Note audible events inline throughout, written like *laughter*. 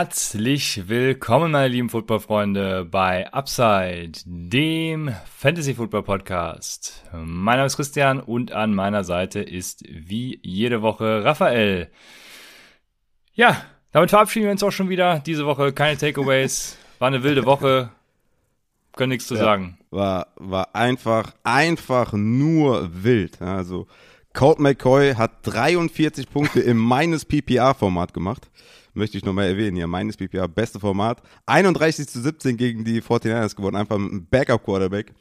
Herzlich willkommen, meine lieben Footballfreunde, bei Upside, dem Fantasy Football Podcast. Mein Name ist Christian und an meiner Seite ist wie jede Woche Raphael. Ja, damit verabschieden wir uns auch schon wieder. Diese Woche keine Takeaways. War eine wilde Woche. Können nichts zu ja, sagen. War, war einfach, einfach nur wild. Also, Colt McCoy hat 43 Punkte im meines PPR-Format gemacht möchte ich nochmal erwähnen hier. Meines PPA, beste Format. 31 zu 17 gegen die 49ers gewonnen. Einfach ein Backup-Quarterback.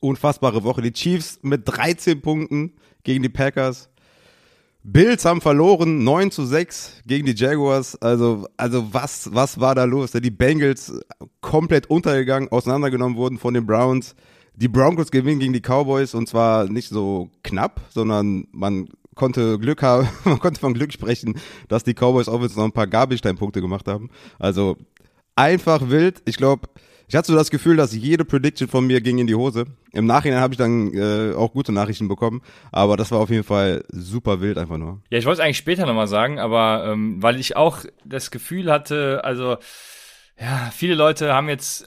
Unfassbare Woche. Die Chiefs mit 13 Punkten gegen die Packers. Bills haben verloren, 9 zu 6 gegen die Jaguars. Also, also was, was war da los? Die Bengals komplett untergegangen, auseinandergenommen wurden von den Browns. Die Broncos gewinnen gegen die Cowboys und zwar nicht so knapp, sondern man konnte Glück haben, *laughs* man konnte von Glück sprechen, dass die Cowboys jetzt noch ein paar Gabelstein-Punkte gemacht haben. Also einfach wild. Ich glaube, ich hatte so das Gefühl, dass jede Prediction von mir ging in die Hose. Im Nachhinein habe ich dann äh, auch gute Nachrichten bekommen, aber das war auf jeden Fall super wild einfach nur. Ja, ich wollte es eigentlich später nochmal sagen, aber ähm, weil ich auch das Gefühl hatte, also ja, viele Leute haben jetzt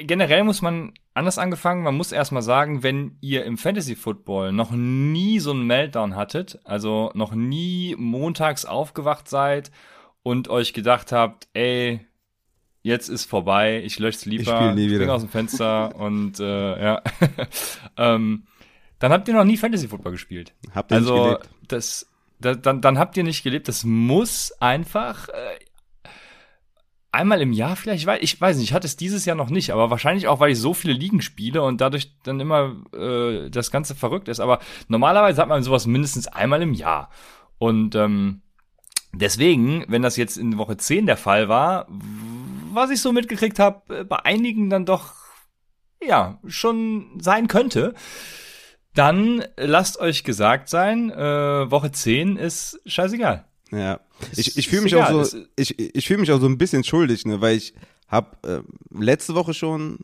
generell muss man anders angefangen. Man muss erstmal sagen, wenn ihr im Fantasy Football noch nie so einen Meltdown hattet, also noch nie montags aufgewacht seid und euch gedacht habt, ey, jetzt ist vorbei, ich lösche es lieber, ich spring aus dem Fenster und äh, ja, *laughs* ähm, dann habt ihr noch nie Fantasy Football gespielt. Habt ihr also, nicht gelebt? Das, das, dann, dann habt ihr nicht gelebt. Das muss einfach äh, einmal im Jahr vielleicht, ich weiß, ich weiß nicht, ich hatte es dieses Jahr noch nicht, aber wahrscheinlich auch, weil ich so viele Ligen spiele und dadurch dann immer äh, das Ganze verrückt ist. Aber normalerweise hat man sowas mindestens einmal im Jahr. Und ähm, deswegen, wenn das jetzt in Woche 10 der Fall war, was ich so mitgekriegt habe, äh, bei einigen dann doch ja schon sein könnte, dann lasst euch gesagt sein, äh, Woche 10 ist scheißegal. Ja. Ich, ich fühle mich egal, auch so, ich, ich fühle mich auch so ein bisschen schuldig, ne, weil ich habe äh, letzte Woche schon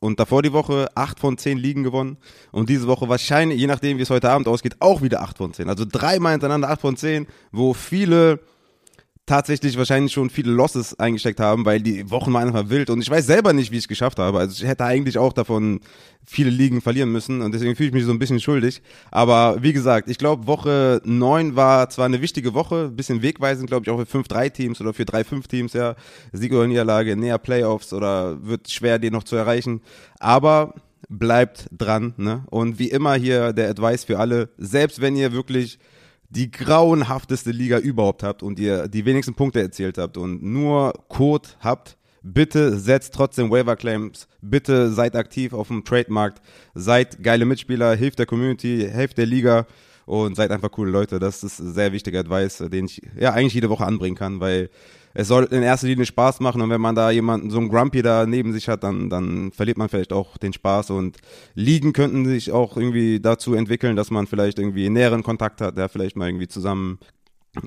und davor die Woche acht von zehn Ligen gewonnen und diese Woche wahrscheinlich, je nachdem wie es heute Abend ausgeht, auch wieder acht von zehn. Also dreimal hintereinander acht von zehn, wo viele tatsächlich wahrscheinlich schon viele Losses eingesteckt haben, weil die Wochen waren einfach wild und ich weiß selber nicht, wie ich es geschafft habe. Also ich hätte eigentlich auch davon viele Ligen verlieren müssen und deswegen fühle ich mich so ein bisschen schuldig. Aber wie gesagt, ich glaube, Woche neun war zwar eine wichtige Woche, bisschen wegweisend, glaube ich, auch für 5-3-Teams oder für 3-5-Teams, ja. Sieg oder Niederlage, näher Playoffs oder wird schwer, den noch zu erreichen. Aber bleibt dran, ne? Und wie immer hier der Advice für alle, selbst wenn ihr wirklich die grauenhafteste Liga überhaupt habt und ihr die wenigsten Punkte erzielt habt und nur Code habt, bitte setzt trotzdem Waiver Claims, bitte seid aktiv auf dem Trademarkt, seid geile Mitspieler, hilft der Community, helft der Liga und seid einfach coole Leute. Das ist sehr wichtiger Advice, den ich ja eigentlich jede Woche anbringen kann, weil es soll in erster Linie Spaß machen und wenn man da jemanden, so einen Grumpy da neben sich hat, dann, dann verliert man vielleicht auch den Spaß und Ligen könnten sich auch irgendwie dazu entwickeln, dass man vielleicht irgendwie näheren Kontakt hat, der vielleicht mal irgendwie zusammen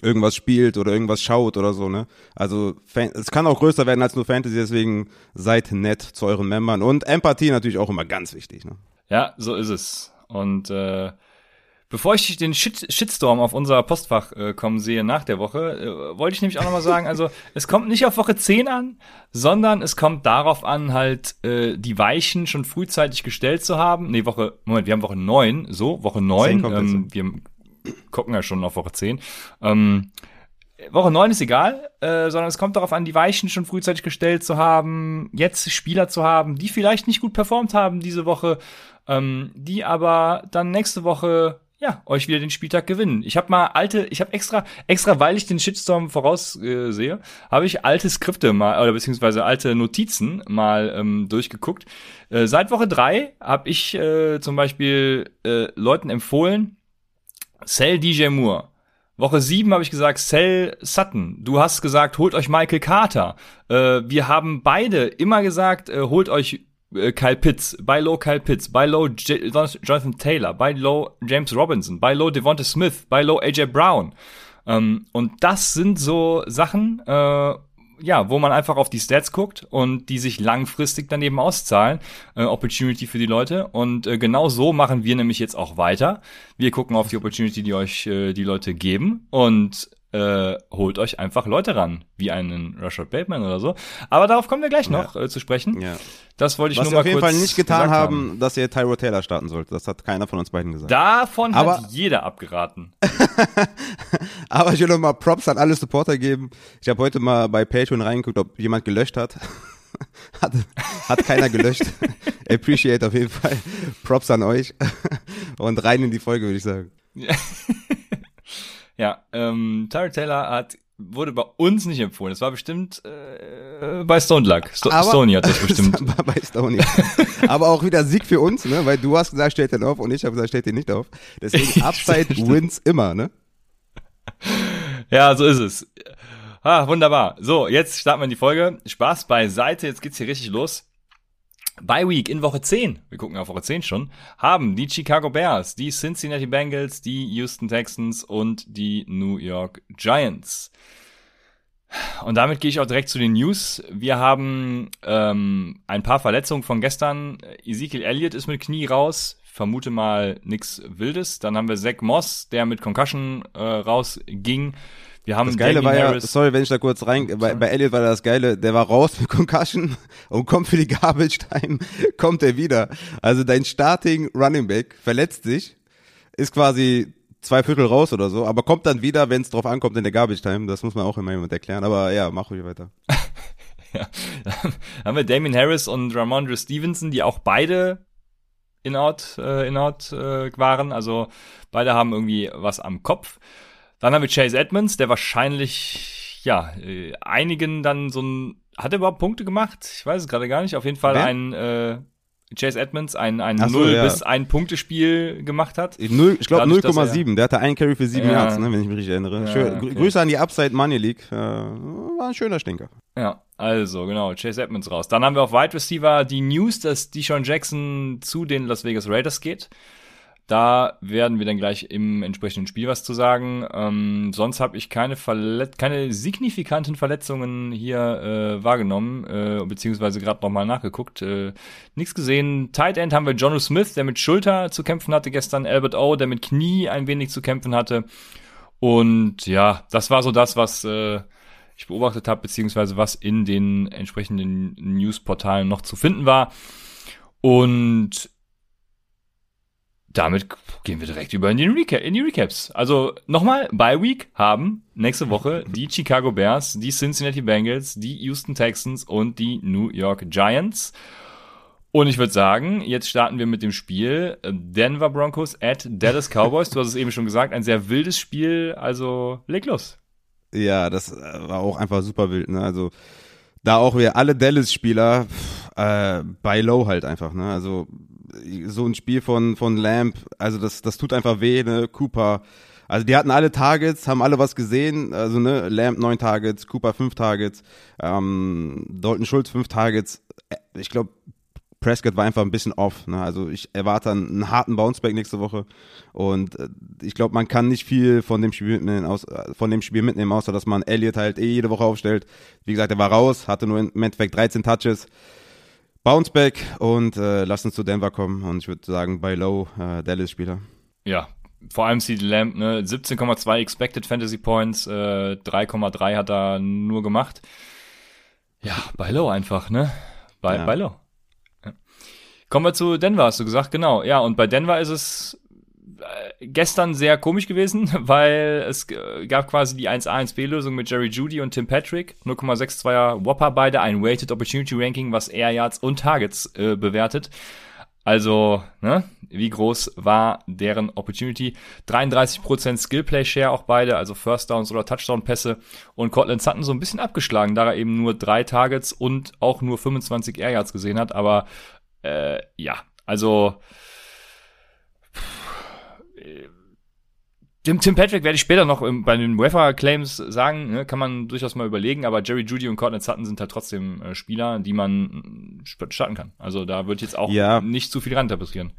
irgendwas spielt oder irgendwas schaut oder so, ne? Also es kann auch größer werden als nur Fantasy, deswegen seid nett zu euren Membern und Empathie natürlich auch immer ganz wichtig, ne? Ja, so ist es. Und äh, Bevor ich den Shit Shitstorm auf unser Postfach äh, kommen sehe nach der Woche, äh, wollte ich nämlich auch nochmal sagen, also *laughs* es kommt nicht auf Woche 10 an, sondern es kommt darauf an, halt äh, die Weichen schon frühzeitig gestellt zu haben. Nee, Woche, Moment, wir haben Woche 9, so, Woche 9, ähm, wir gucken ja schon auf Woche 10. Ähm, Woche 9 ist egal, äh, sondern es kommt darauf an, die Weichen schon frühzeitig gestellt zu haben, jetzt Spieler zu haben, die vielleicht nicht gut performt haben diese Woche, ähm, die aber dann nächste Woche ja, euch wieder den Spieltag gewinnen. Ich habe mal alte, ich habe extra, extra, weil ich den Shitstorm voraussehe, äh, habe ich alte Skripte mal, oder beziehungsweise alte Notizen mal ähm, durchgeguckt. Äh, seit Woche drei habe ich äh, zum Beispiel äh, Leuten empfohlen, Sell DJ Moore. Woche 7 habe ich gesagt, Sell Sutton. Du hast gesagt, holt euch Michael Carter. Äh, wir haben beide immer gesagt, äh, holt euch äh, Kyle Pitts, buy low Kyle Pitts, buy low J Jonathan Taylor, buy low James Robinson, buy low Devonta Smith, buy low AJ Brown. Ähm, und das sind so Sachen, äh, ja, wo man einfach auf die Stats guckt und die sich langfristig daneben auszahlen. Äh, Opportunity für die Leute. Und äh, genau so machen wir nämlich jetzt auch weiter. Wir gucken auf die Opportunity, die euch äh, die Leute geben und äh, holt euch einfach Leute ran, wie einen Rashad Bateman oder so. Aber darauf kommen wir gleich noch ja. äh, zu sprechen. Ja. Das wollte ich Was nur mal kurz auf jeden Fall nicht getan haben, haben, dass ihr Tyro Taylor starten sollt. Das hat keiner von uns beiden gesagt. Davon Aber hat jeder abgeraten. *laughs* Aber ich will noch mal Props an alle Supporter geben. Ich habe heute mal bei Patreon reingeguckt, ob jemand gelöscht hat. *laughs* hat, hat keiner gelöscht. *laughs* Appreciate auf jeden Fall. Props an euch. Und rein in die Folge, würde ich sagen. Ja, ähm, Tyra Taylor hat wurde bei uns nicht empfohlen. Das war bestimmt äh, bei Stone Luck. Sto Aber, Stony hat das bestimmt. *laughs* bei Stony. Aber auch wieder Sieg für uns, ne? Weil du hast gesagt, stellt den auf und ich habe gesagt, stellt den nicht auf. Deswegen *laughs* Upside wins immer, ne? Ja, so ist es. Ah, wunderbar. So, jetzt starten wir in die Folge. Spaß beiseite, jetzt geht's hier richtig los. By Week in Woche 10, wir gucken auf Woche 10 schon, haben die Chicago Bears, die Cincinnati Bengals, die Houston Texans und die New York Giants. Und damit gehe ich auch direkt zu den News. Wir haben ähm, ein paar Verletzungen von gestern. Ezekiel Elliott ist mit Knie raus. Vermute mal nix Wildes. Dann haben wir Zach Moss, der mit Concussion äh, rausging. Wir haben das Geile war ja, sorry, wenn ich da kurz rein, bei, bei Elliot war das Geile, der war raus mit Concussion *laughs* und kommt für die Garbage *laughs* Time, kommt er wieder. Also dein Starting Running Back verletzt sich, ist quasi zwei Viertel raus oder so, aber kommt dann wieder, wenn es drauf ankommt in der Garbage Time. Das muss man auch immer jemand erklären, aber ja, mach ruhig weiter. *laughs* ja, dann haben wir Damien Harris und Ramondre Stevenson, die auch beide in-out äh, in -out, äh, waren, also beide haben irgendwie was am Kopf. Dann haben wir Chase Edmonds, der wahrscheinlich, ja, äh, einigen dann so ein, hat er überhaupt Punkte gemacht? Ich weiß es gerade gar nicht. Auf jeden Fall Wer? ein, äh, Chase Edmonds ein, ein so, 0 ja. bis 1 Punktespiel gemacht hat. 0, ich glaube 0,7. Der hatte einen Carry für 7 ja. Yards, ne, wenn ich mich richtig erinnere. Ja, Schön, okay. Grüße an die Upside Money League. Äh, war ein schöner Stinker. Ja, also genau, Chase Edmonds raus. Dann haben wir auf Wide Receiver die News, dass Deshaun Jackson zu den Las Vegas Raiders geht. Da werden wir dann gleich im entsprechenden Spiel was zu sagen. Ähm, sonst habe ich keine, Verlet keine signifikanten Verletzungen hier äh, wahrgenommen, äh, beziehungsweise gerade nochmal nachgeguckt. Äh, nichts gesehen. Tight End haben wir Jonu Smith, der mit Schulter zu kämpfen hatte gestern. Albert O, der mit Knie ein wenig zu kämpfen hatte. Und ja, das war so das, was äh, ich beobachtet habe, beziehungsweise was in den entsprechenden Newsportalen noch zu finden war. Und damit gehen wir direkt über in die, Reca in die Recaps. Also nochmal, by Week haben nächste Woche die Chicago Bears, die Cincinnati Bengals, die Houston Texans und die New York Giants. Und ich würde sagen, jetzt starten wir mit dem Spiel Denver Broncos at Dallas Cowboys. Du hast es eben schon gesagt, ein sehr wildes Spiel, also leg los. Ja, das äh, war auch einfach super wild, ne? Also da auch wir alle Dallas-Spieler äh, bei Low halt einfach, ne? Also so ein Spiel von, von Lamp, also das, das tut einfach weh, ne? Cooper. Also die hatten alle Targets, haben alle was gesehen. Also ne, Lamp neun Targets, Cooper fünf Targets, ähm, Dalton Schulz fünf Targets. Äh, ich glaube, Prescott war einfach ein bisschen off. Ne? Also ich erwarte einen harten Bounceback nächste Woche. Und äh, ich glaube, man kann nicht viel von dem Spiel mitnehmen, aus, äh, von dem Spiel mitnehmen, außer dass man Elliott halt eh jede Woche aufstellt. Wie gesagt, er war raus, hatte nur im Endeffekt 13 Touches. Bounceback und äh, lass uns zu Denver kommen. Und ich würde sagen, bei Low, äh, Dallas-Spieler. Ja, vor allem CD Lamb, ne, 17,2 Expected Fantasy Points, äh, 3,3 hat er nur gemacht. Ja, bei Low einfach, ne? Bei, ja. bei Low. Ja. Kommen wir zu Denver, hast du gesagt, genau. Ja, und bei Denver ist es gestern sehr komisch gewesen, *laughs* weil es gab quasi die 1A-1B-Lösung mit Jerry Judy und Tim Patrick. 0,62er Whopper beide, ein Weighted Opportunity Ranking, was Air Yards und Targets äh, bewertet. Also, ne, wie groß war deren Opportunity? 33% Skillplay Share auch beide, also First Downs oder Touchdown Pässe. Und Cortland Sutton so ein bisschen abgeschlagen, da er eben nur drei Targets und auch nur 25 Air Yards gesehen hat. Aber äh, ja, also Tim, Tim Patrick werde ich später noch bei den UEFA-Claims sagen, ne, kann man durchaus mal überlegen, aber Jerry Judy und Courtney Sutton sind halt trotzdem äh, Spieler, die man starten kann. Also da wird jetzt auch ja. nicht zu viel reinterpretieren.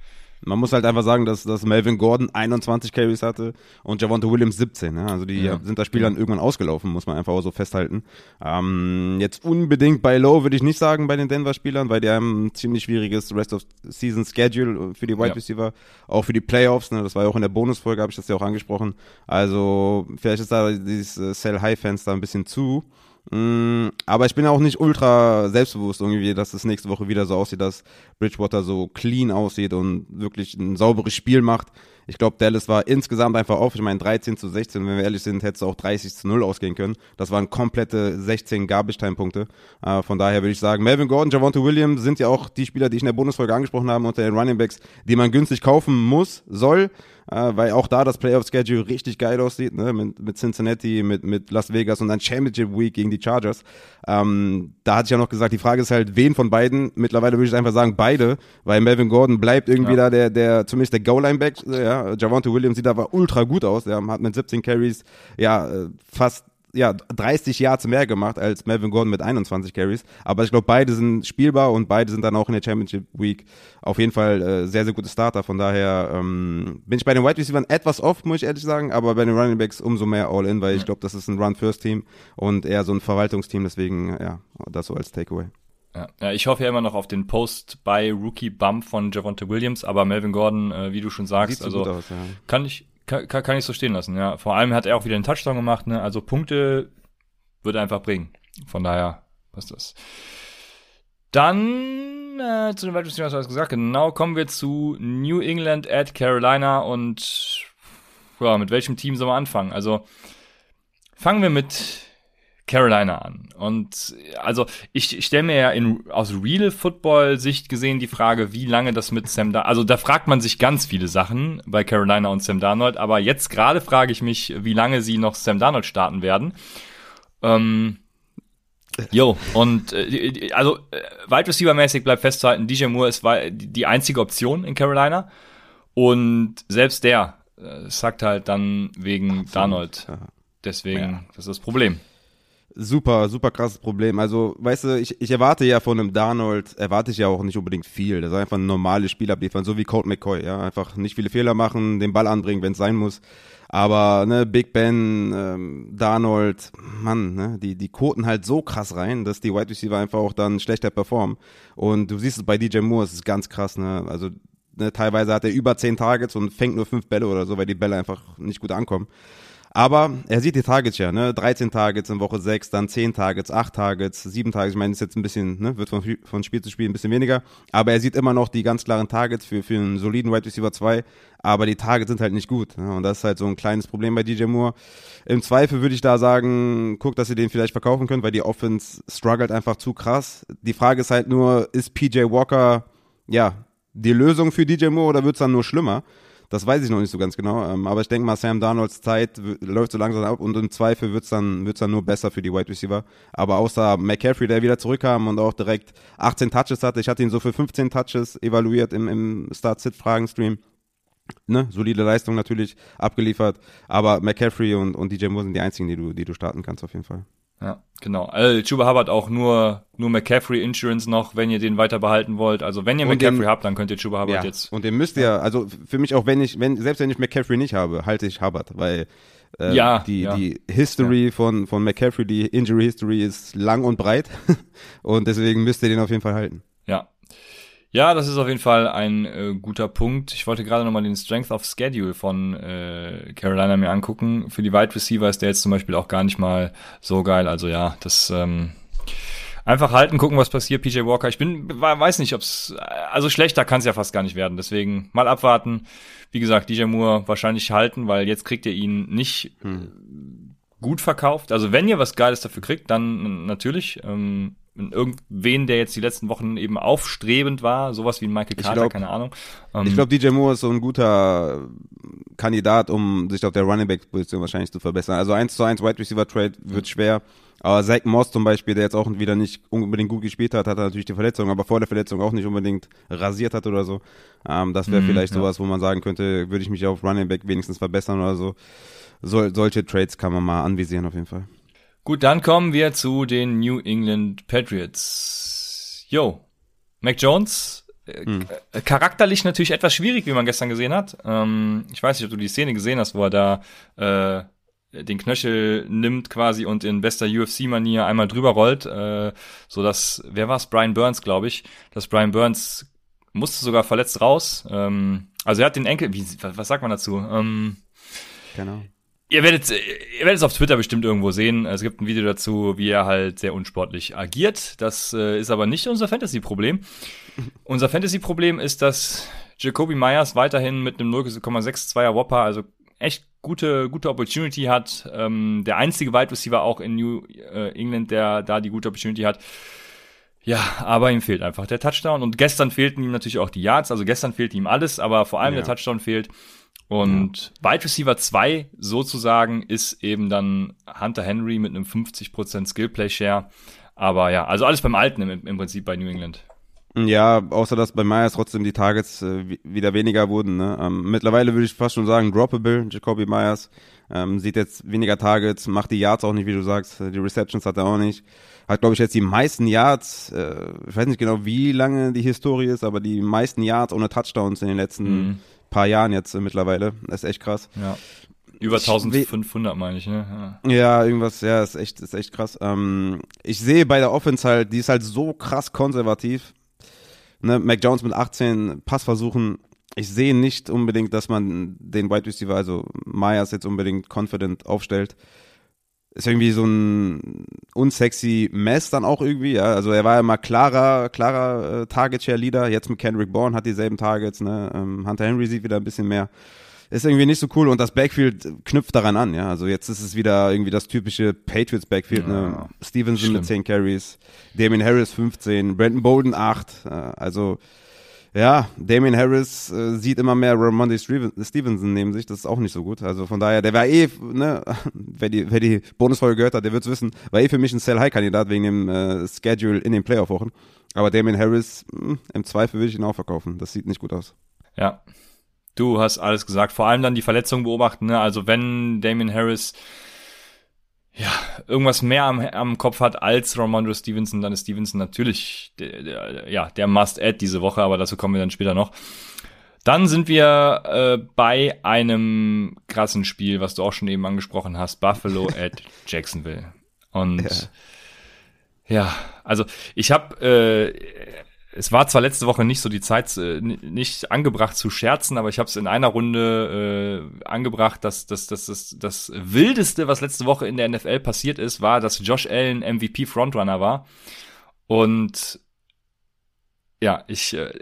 Man muss halt einfach sagen, dass, dass Melvin Gordon 21 Carries hatte und Javonte Williams 17. Ja? Also die ja. sind da Spielern irgendwann ausgelaufen, muss man einfach auch so festhalten. Ähm, jetzt unbedingt bei Low würde ich nicht sagen bei den Denver-Spielern, weil die haben ein ziemlich schwieriges Rest of Season Schedule für die Wide Receiver, auch für die Playoffs. Ne? Das war ja auch in der Bonusfolge, habe ich das ja auch angesprochen. Also vielleicht ist da dieses äh, Sell-High-Fenster ein bisschen zu. Mm, aber ich bin auch nicht ultra selbstbewusst irgendwie, dass es nächste Woche wieder so aussieht, dass Bridgewater so clean aussieht und wirklich ein sauberes Spiel macht. Ich glaube, Dallas war insgesamt einfach auf. Ich meine, 13 zu 16, wenn wir ehrlich sind, hätte es auch 30 zu 0 ausgehen können. Das waren komplette 16 Garbage-Time-Punkte. Äh, von daher würde ich sagen, Melvin Gordon, Javonte Williams sind ja auch die Spieler, die ich in der Bundesfolge angesprochen habe, unter den Running Backs, die man günstig kaufen muss, soll äh, weil auch da das Playoff-Schedule richtig geil aussieht, ne? mit, mit Cincinnati, mit, mit Las Vegas und dann Championship Week gegen die Chargers. Ähm, da hatte ich ja noch gesagt, die Frage ist halt, wen von beiden? Mittlerweile würde ich einfach sagen, beide, weil Melvin Gordon bleibt irgendwie ja. da der, der, zumindest der Goal-Line-Back, ja, Javante Williams sieht aber ultra gut aus, der hat mit 17 Carries, ja, äh, fast ja, 30 Yards mehr gemacht als Melvin Gordon mit 21 Carries. Aber ich glaube, beide sind spielbar und beide sind dann auch in der Championship Week auf jeden Fall äh, sehr, sehr gute Starter. Von daher ähm, bin ich bei den Wide Receivers etwas oft, muss ich ehrlich sagen, aber bei den Running Backs umso mehr All-In, weil ich glaube, das ist ein Run-First-Team und eher so ein Verwaltungsteam. Deswegen, ja, das so als Takeaway. Ja. ich hoffe ja immer noch auf den Post bei Rookie Bump von Javonte Williams, aber Melvin Gordon, äh, wie du schon sagst, also aus, ja. kann ich kann, kann, ich so stehen lassen, ja. Vor allem hat er auch wieder einen Touchdown gemacht, ne? Also Punkte wird er einfach bringen. Von daher passt das. Dann äh, zu den Wide hast du gesagt. Genau, kommen wir zu New England at Carolina und ja, mit welchem Team sollen wir anfangen? Also fangen wir mit Carolina an. Und also ich, ich stelle mir ja in, aus Real Football-Sicht gesehen die Frage, wie lange das mit Sam Darnold, also da fragt man sich ganz viele Sachen bei Carolina und Sam Darnold, aber jetzt gerade frage ich mich, wie lange sie noch Sam Darnold starten werden. Ähm, Jo, und äh, also äh, Wide Receiver mäßig bleibt festzuhalten, DJ Moore ist die einzige Option in Carolina und selbst der äh, sagt halt dann wegen Absolut. Darnold. Deswegen, ja. das ist das Problem super, super krasses Problem. Also, weißt du, ich, ich erwarte ja von einem Darnold, erwarte ich ja auch nicht unbedingt viel. Das ist einfach ein normales Spiel abliefern, so wie Colt McCoy, ja. Einfach nicht viele Fehler machen, den Ball anbringen, wenn es sein muss. Aber, ne, Big Ben, ähm, Darnold, Mann, ne, die, die koten halt so krass rein, dass die Wide Receiver einfach auch dann schlechter performen. Und du siehst es bei DJ Moore, es ist ganz krass, ne. Also, ne, teilweise hat er über zehn Targets und fängt nur fünf Bälle oder so, weil die Bälle einfach nicht gut ankommen. Aber er sieht die Targets ja, ne? 13 Targets in Woche 6, dann 10 Targets, 8 Targets, 7 Targets. Ich meine, ist jetzt ein bisschen, ne? Wird von, von Spiel zu Spiel ein bisschen weniger. Aber er sieht immer noch die ganz klaren Targets für, für einen soliden Wide Receiver 2. Aber die Targets sind halt nicht gut. Ne? Und das ist halt so ein kleines Problem bei DJ Moore. Im Zweifel würde ich da sagen, guck, dass ihr den vielleicht verkaufen könnt, weil die Offense struggelt einfach zu krass. Die Frage ist halt nur, ist PJ Walker, ja, die Lösung für DJ Moore oder wird es dann nur schlimmer? Das weiß ich noch nicht so ganz genau. Ähm, aber ich denke mal, Sam Darnolds Zeit läuft so langsam ab und im Zweifel wird's dann, wird's dann nur besser für die Wide Receiver. Aber außer McCaffrey, der wieder zurückkam und auch direkt 18 Touches hatte, ich hatte ihn so für 15 Touches evaluiert im, im Start-Sit-Fragen-Stream. Ne, solide Leistung natürlich abgeliefert, aber McCaffrey und, und DJ Moore sind die einzigen, die du, die du starten kannst auf jeden Fall. Ja, genau. Also Chuba Hubbard auch nur, nur McCaffrey Insurance noch, wenn ihr den weiter behalten wollt. Also wenn ihr und McCaffrey den, habt, dann könnt ihr Chuba Hubbard ja, jetzt. Und den müsst ihr, also für mich auch, wenn ich, wenn, selbst wenn ich McCaffrey nicht habe, halte ich Hubbard, weil äh, ja, die, ja. die History von, von McCaffrey, die Injury History ist lang und breit. *laughs* und deswegen müsst ihr den auf jeden Fall halten. Ja, ja, das ist auf jeden Fall ein äh, guter Punkt. Ich wollte gerade nochmal den Strength of Schedule von äh, Carolina mir angucken. Für die Wide Receiver ist der jetzt zum Beispiel auch gar nicht mal so geil. Also ja, das ähm, einfach halten, gucken, was passiert. PJ Walker, ich bin, weiß nicht, ob's also schlechter kann es ja fast gar nicht werden. Deswegen mal abwarten. Wie gesagt, DJ Moore wahrscheinlich halten, weil jetzt kriegt ihr ihn nicht hm. gut verkauft. Also wenn ihr was Geiles dafür kriegt, dann natürlich. Ähm, irgendwen, der jetzt die letzten Wochen eben aufstrebend war, sowas wie Michael Carter, glaub, keine Ahnung. Ähm, ich glaube, DJ Moore ist so ein guter Kandidat, um sich auf der Running Back Position wahrscheinlich zu verbessern. Also 1 zu 1 Wide Receiver Trade wird schwer. Aber Zach Moss zum Beispiel, der jetzt auch wieder nicht unbedingt gut gespielt hat, hat natürlich die Verletzung, aber vor der Verletzung auch nicht unbedingt rasiert hat oder so. Ähm, das wäre mm, vielleicht ja. sowas, wo man sagen könnte, würde ich mich auf Running Back wenigstens verbessern oder so. so. Solche Trades kann man mal anvisieren auf jeden Fall. Gut, dann kommen wir zu den New England Patriots. Yo, Mac Jones, hm. charakterlich natürlich etwas schwierig, wie man gestern gesehen hat. Ähm, ich weiß nicht, ob du die Szene gesehen hast, wo er da äh, den Knöchel nimmt quasi und in bester UFC-Manier einmal drüber rollt, äh, so dass, wer war's? Brian Burns, glaube ich, dass Brian Burns musste sogar verletzt raus. Ähm, also er hat den Enkel, wie, was sagt man dazu? Ähm, genau. Ihr werdet, ihr werdet es auf Twitter bestimmt irgendwo sehen. Es gibt ein Video dazu, wie er halt sehr unsportlich agiert. Das äh, ist aber nicht unser Fantasy-Problem. *laughs* unser Fantasy-Problem ist, dass Jacoby Myers weiterhin mit einem 0,62er Whopper, also echt gute, gute Opportunity hat. Ähm, der einzige Wide Receiver auch in New äh, England, der da die gute Opportunity hat. Ja, aber ihm fehlt einfach der Touchdown. Und gestern fehlten ihm natürlich auch die Yards. Also gestern fehlte ihm alles, aber vor allem ja. der Touchdown fehlt. Und ja. Wide Receiver 2 sozusagen ist eben dann Hunter Henry mit einem 50% Skillplay Share. Aber ja, also alles beim Alten im, im Prinzip bei New England. Ja, außer dass bei Myers trotzdem die Targets äh, wieder weniger wurden. Ne? Ähm, mittlerweile würde ich fast schon sagen, droppable, Jacoby Myers. Ähm, sieht jetzt weniger Targets, macht die Yards auch nicht, wie du sagst. Die Receptions hat er auch nicht. Hat, glaube ich, jetzt die meisten Yards, äh, ich weiß nicht genau, wie lange die Historie ist, aber die meisten Yards ohne Touchdowns in den letzten mhm. Paar Jahren jetzt äh, mittlerweile. Das ist echt krass. Ja. Über 1500 meine ich, ne? Ja. ja. irgendwas, ja, ist echt, ist echt krass. Ähm, ich sehe bei der Offense halt, die ist halt so krass konservativ ne, Mac Jones mit 18 Passversuchen, ich sehe nicht unbedingt, dass man den Wide Receiver, also Myers jetzt unbedingt confident aufstellt. Ist irgendwie so ein unsexy Mess dann auch irgendwie, ja. Also er war ja mal klarer, klarer äh, Target Share Leader. Jetzt mit Kendrick Bourne hat dieselben Targets, ne. Ähm, Hunter Henry sieht wieder ein bisschen mehr ist irgendwie nicht so cool und das Backfield knüpft daran an, ja. Also jetzt ist es wieder irgendwie das typische Patriots Backfield, ne? ja, ne? Stevenson schlimm. mit 10 Carries, Damien Harris 15, Brandon Bolden 8, äh, also ja, Damien Harris äh, sieht immer mehr Ramondi Stevenson neben sich, das ist auch nicht so gut. Also von daher, der war eh, ne, *laughs* wer die, wer die Bonusfolge gehört hat, der wird's wissen, war eh für mich ein Sell-High-Kandidat wegen dem äh, Schedule in den Playoff-Wochen. Aber Damien Harris, mh, hm, im Zweifel will ich ihn auch verkaufen. Das sieht nicht gut aus. Ja, Du hast alles gesagt. Vor allem dann die Verletzung beobachten. Ne? Also wenn Damien Harris ja, irgendwas mehr am, am Kopf hat als Ramondre Stevenson, dann ist Stevenson natürlich der, der, ja, der Must-Add diese Woche, aber dazu kommen wir dann später noch. Dann sind wir äh, bei einem krassen Spiel, was du auch schon eben angesprochen hast, Buffalo *laughs* at Jacksonville. Und ja, ja also ich habe äh, es war zwar letzte Woche nicht so die Zeit, äh, nicht angebracht zu scherzen, aber ich habe es in einer Runde äh, angebracht, dass das, das, das, das Wildeste, was letzte Woche in der NFL passiert ist, war, dass Josh Allen MVP Frontrunner war. Und ja, ich äh,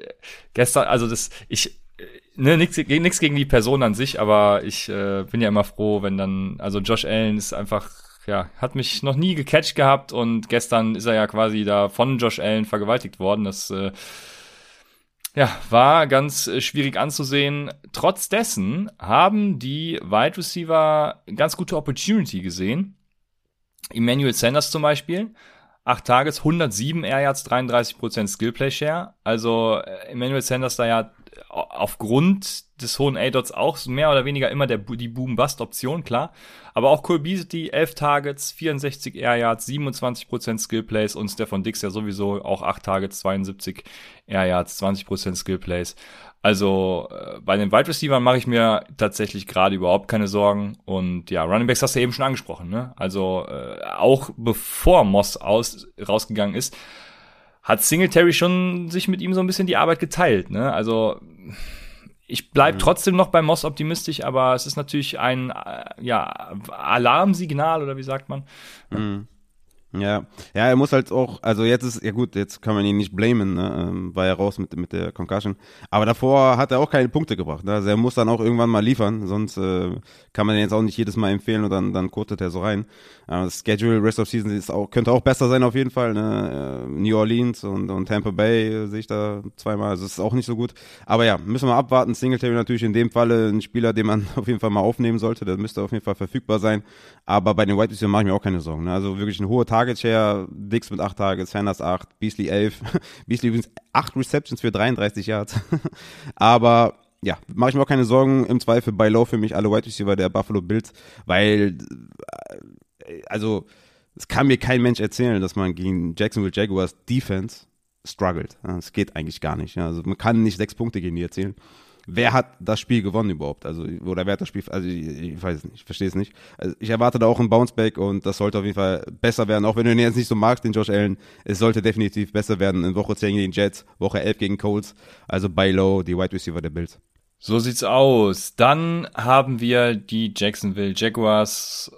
gestern, also das, ich äh, ne, nix, nix gegen die Person an sich, aber ich äh, bin ja immer froh, wenn dann, also Josh Allen ist einfach ja, hat mich noch nie gecatcht gehabt und gestern ist er ja quasi da von Josh Allen vergewaltigt worden. Das äh, ja, war ganz äh, schwierig anzusehen. Trotz dessen haben die Wide Receiver ganz gute Opportunity gesehen. Emmanuel Sanders zum Beispiel. Acht Tages, 107 Air Yards, 33% Skillplay Share. Also äh, Emmanuel Sanders da ja aufgrund des hohen A-Dots auch mehr oder weniger immer der, die Boom-Bust-Option, klar. Aber auch Cole Beasley, 11 Targets, 64 Air Yards, 27% Skill Plays und Stefan Dix ja sowieso auch 8 Targets, 72 Air Yards, 20% Skill Plays. Also äh, bei den Wide Receivers mache ich mir tatsächlich gerade überhaupt keine Sorgen. Und ja, Running Backs hast du eben schon angesprochen. Ne? Also äh, auch bevor Moss aus, rausgegangen ist, hat Singletary schon sich mit ihm so ein bisschen die Arbeit geteilt. Ne? Also ich bleibe mhm. trotzdem noch bei Moss optimistisch, aber es ist natürlich ein äh, ja, Alarmsignal oder wie sagt man? Mhm. Ja, ja, er muss halt auch, also jetzt ist, ja gut, jetzt kann man ihn nicht blamen, ne? ähm, war er raus mit, mit der Concussion. Aber davor hat er auch keine Punkte gebracht. Ne? Also er muss dann auch irgendwann mal liefern, sonst äh, kann man ihn jetzt auch nicht jedes Mal empfehlen und dann, dann kotet er so rein. Aber das Schedule, Rest of Season ist auch, könnte auch besser sein auf jeden Fall. Ne? Äh, New Orleans und, und Tampa Bay äh, sehe ich da zweimal, also ist auch nicht so gut. Aber ja, müssen wir abwarten. Singletary natürlich in dem Falle ein Spieler, den man *laughs* auf jeden Fall mal aufnehmen sollte. Der müsste auf jeden Fall verfügbar sein. Aber bei den White Receiver mache ich mir auch keine Sorgen. Ne? Also wirklich eine hohe Target Share, Dix mit 8 Targets, Sanders 8, Beasley 11. *laughs* Beasley übrigens 8 Receptions für 33 Yards. *laughs* Aber ja, mache ich mir auch keine Sorgen. Im Zweifel bei Low für mich alle White Receiver der Buffalo Bills, weil äh, also es kann mir kein Mensch erzählen, dass man gegen Jacksonville Jaguars Defense struggelt. Das geht eigentlich gar nicht. Also man kann nicht sechs Punkte gegen die erzielen. Wer hat das Spiel gewonnen überhaupt? Also, oder wer hat das Spiel, also ich, ich weiß es nicht, ich verstehe es nicht. Also ich erwarte da auch ein Bounceback und das sollte auf jeden Fall besser werden. Auch wenn du ihn jetzt nicht so magst, den Josh Allen, es sollte definitiv besser werden. In Woche 10 gegen Jets, Woche 11 gegen Colts, also bei Low, die Wide Receiver der Bills. So sieht's aus. Dann haben wir die Jacksonville Jaguars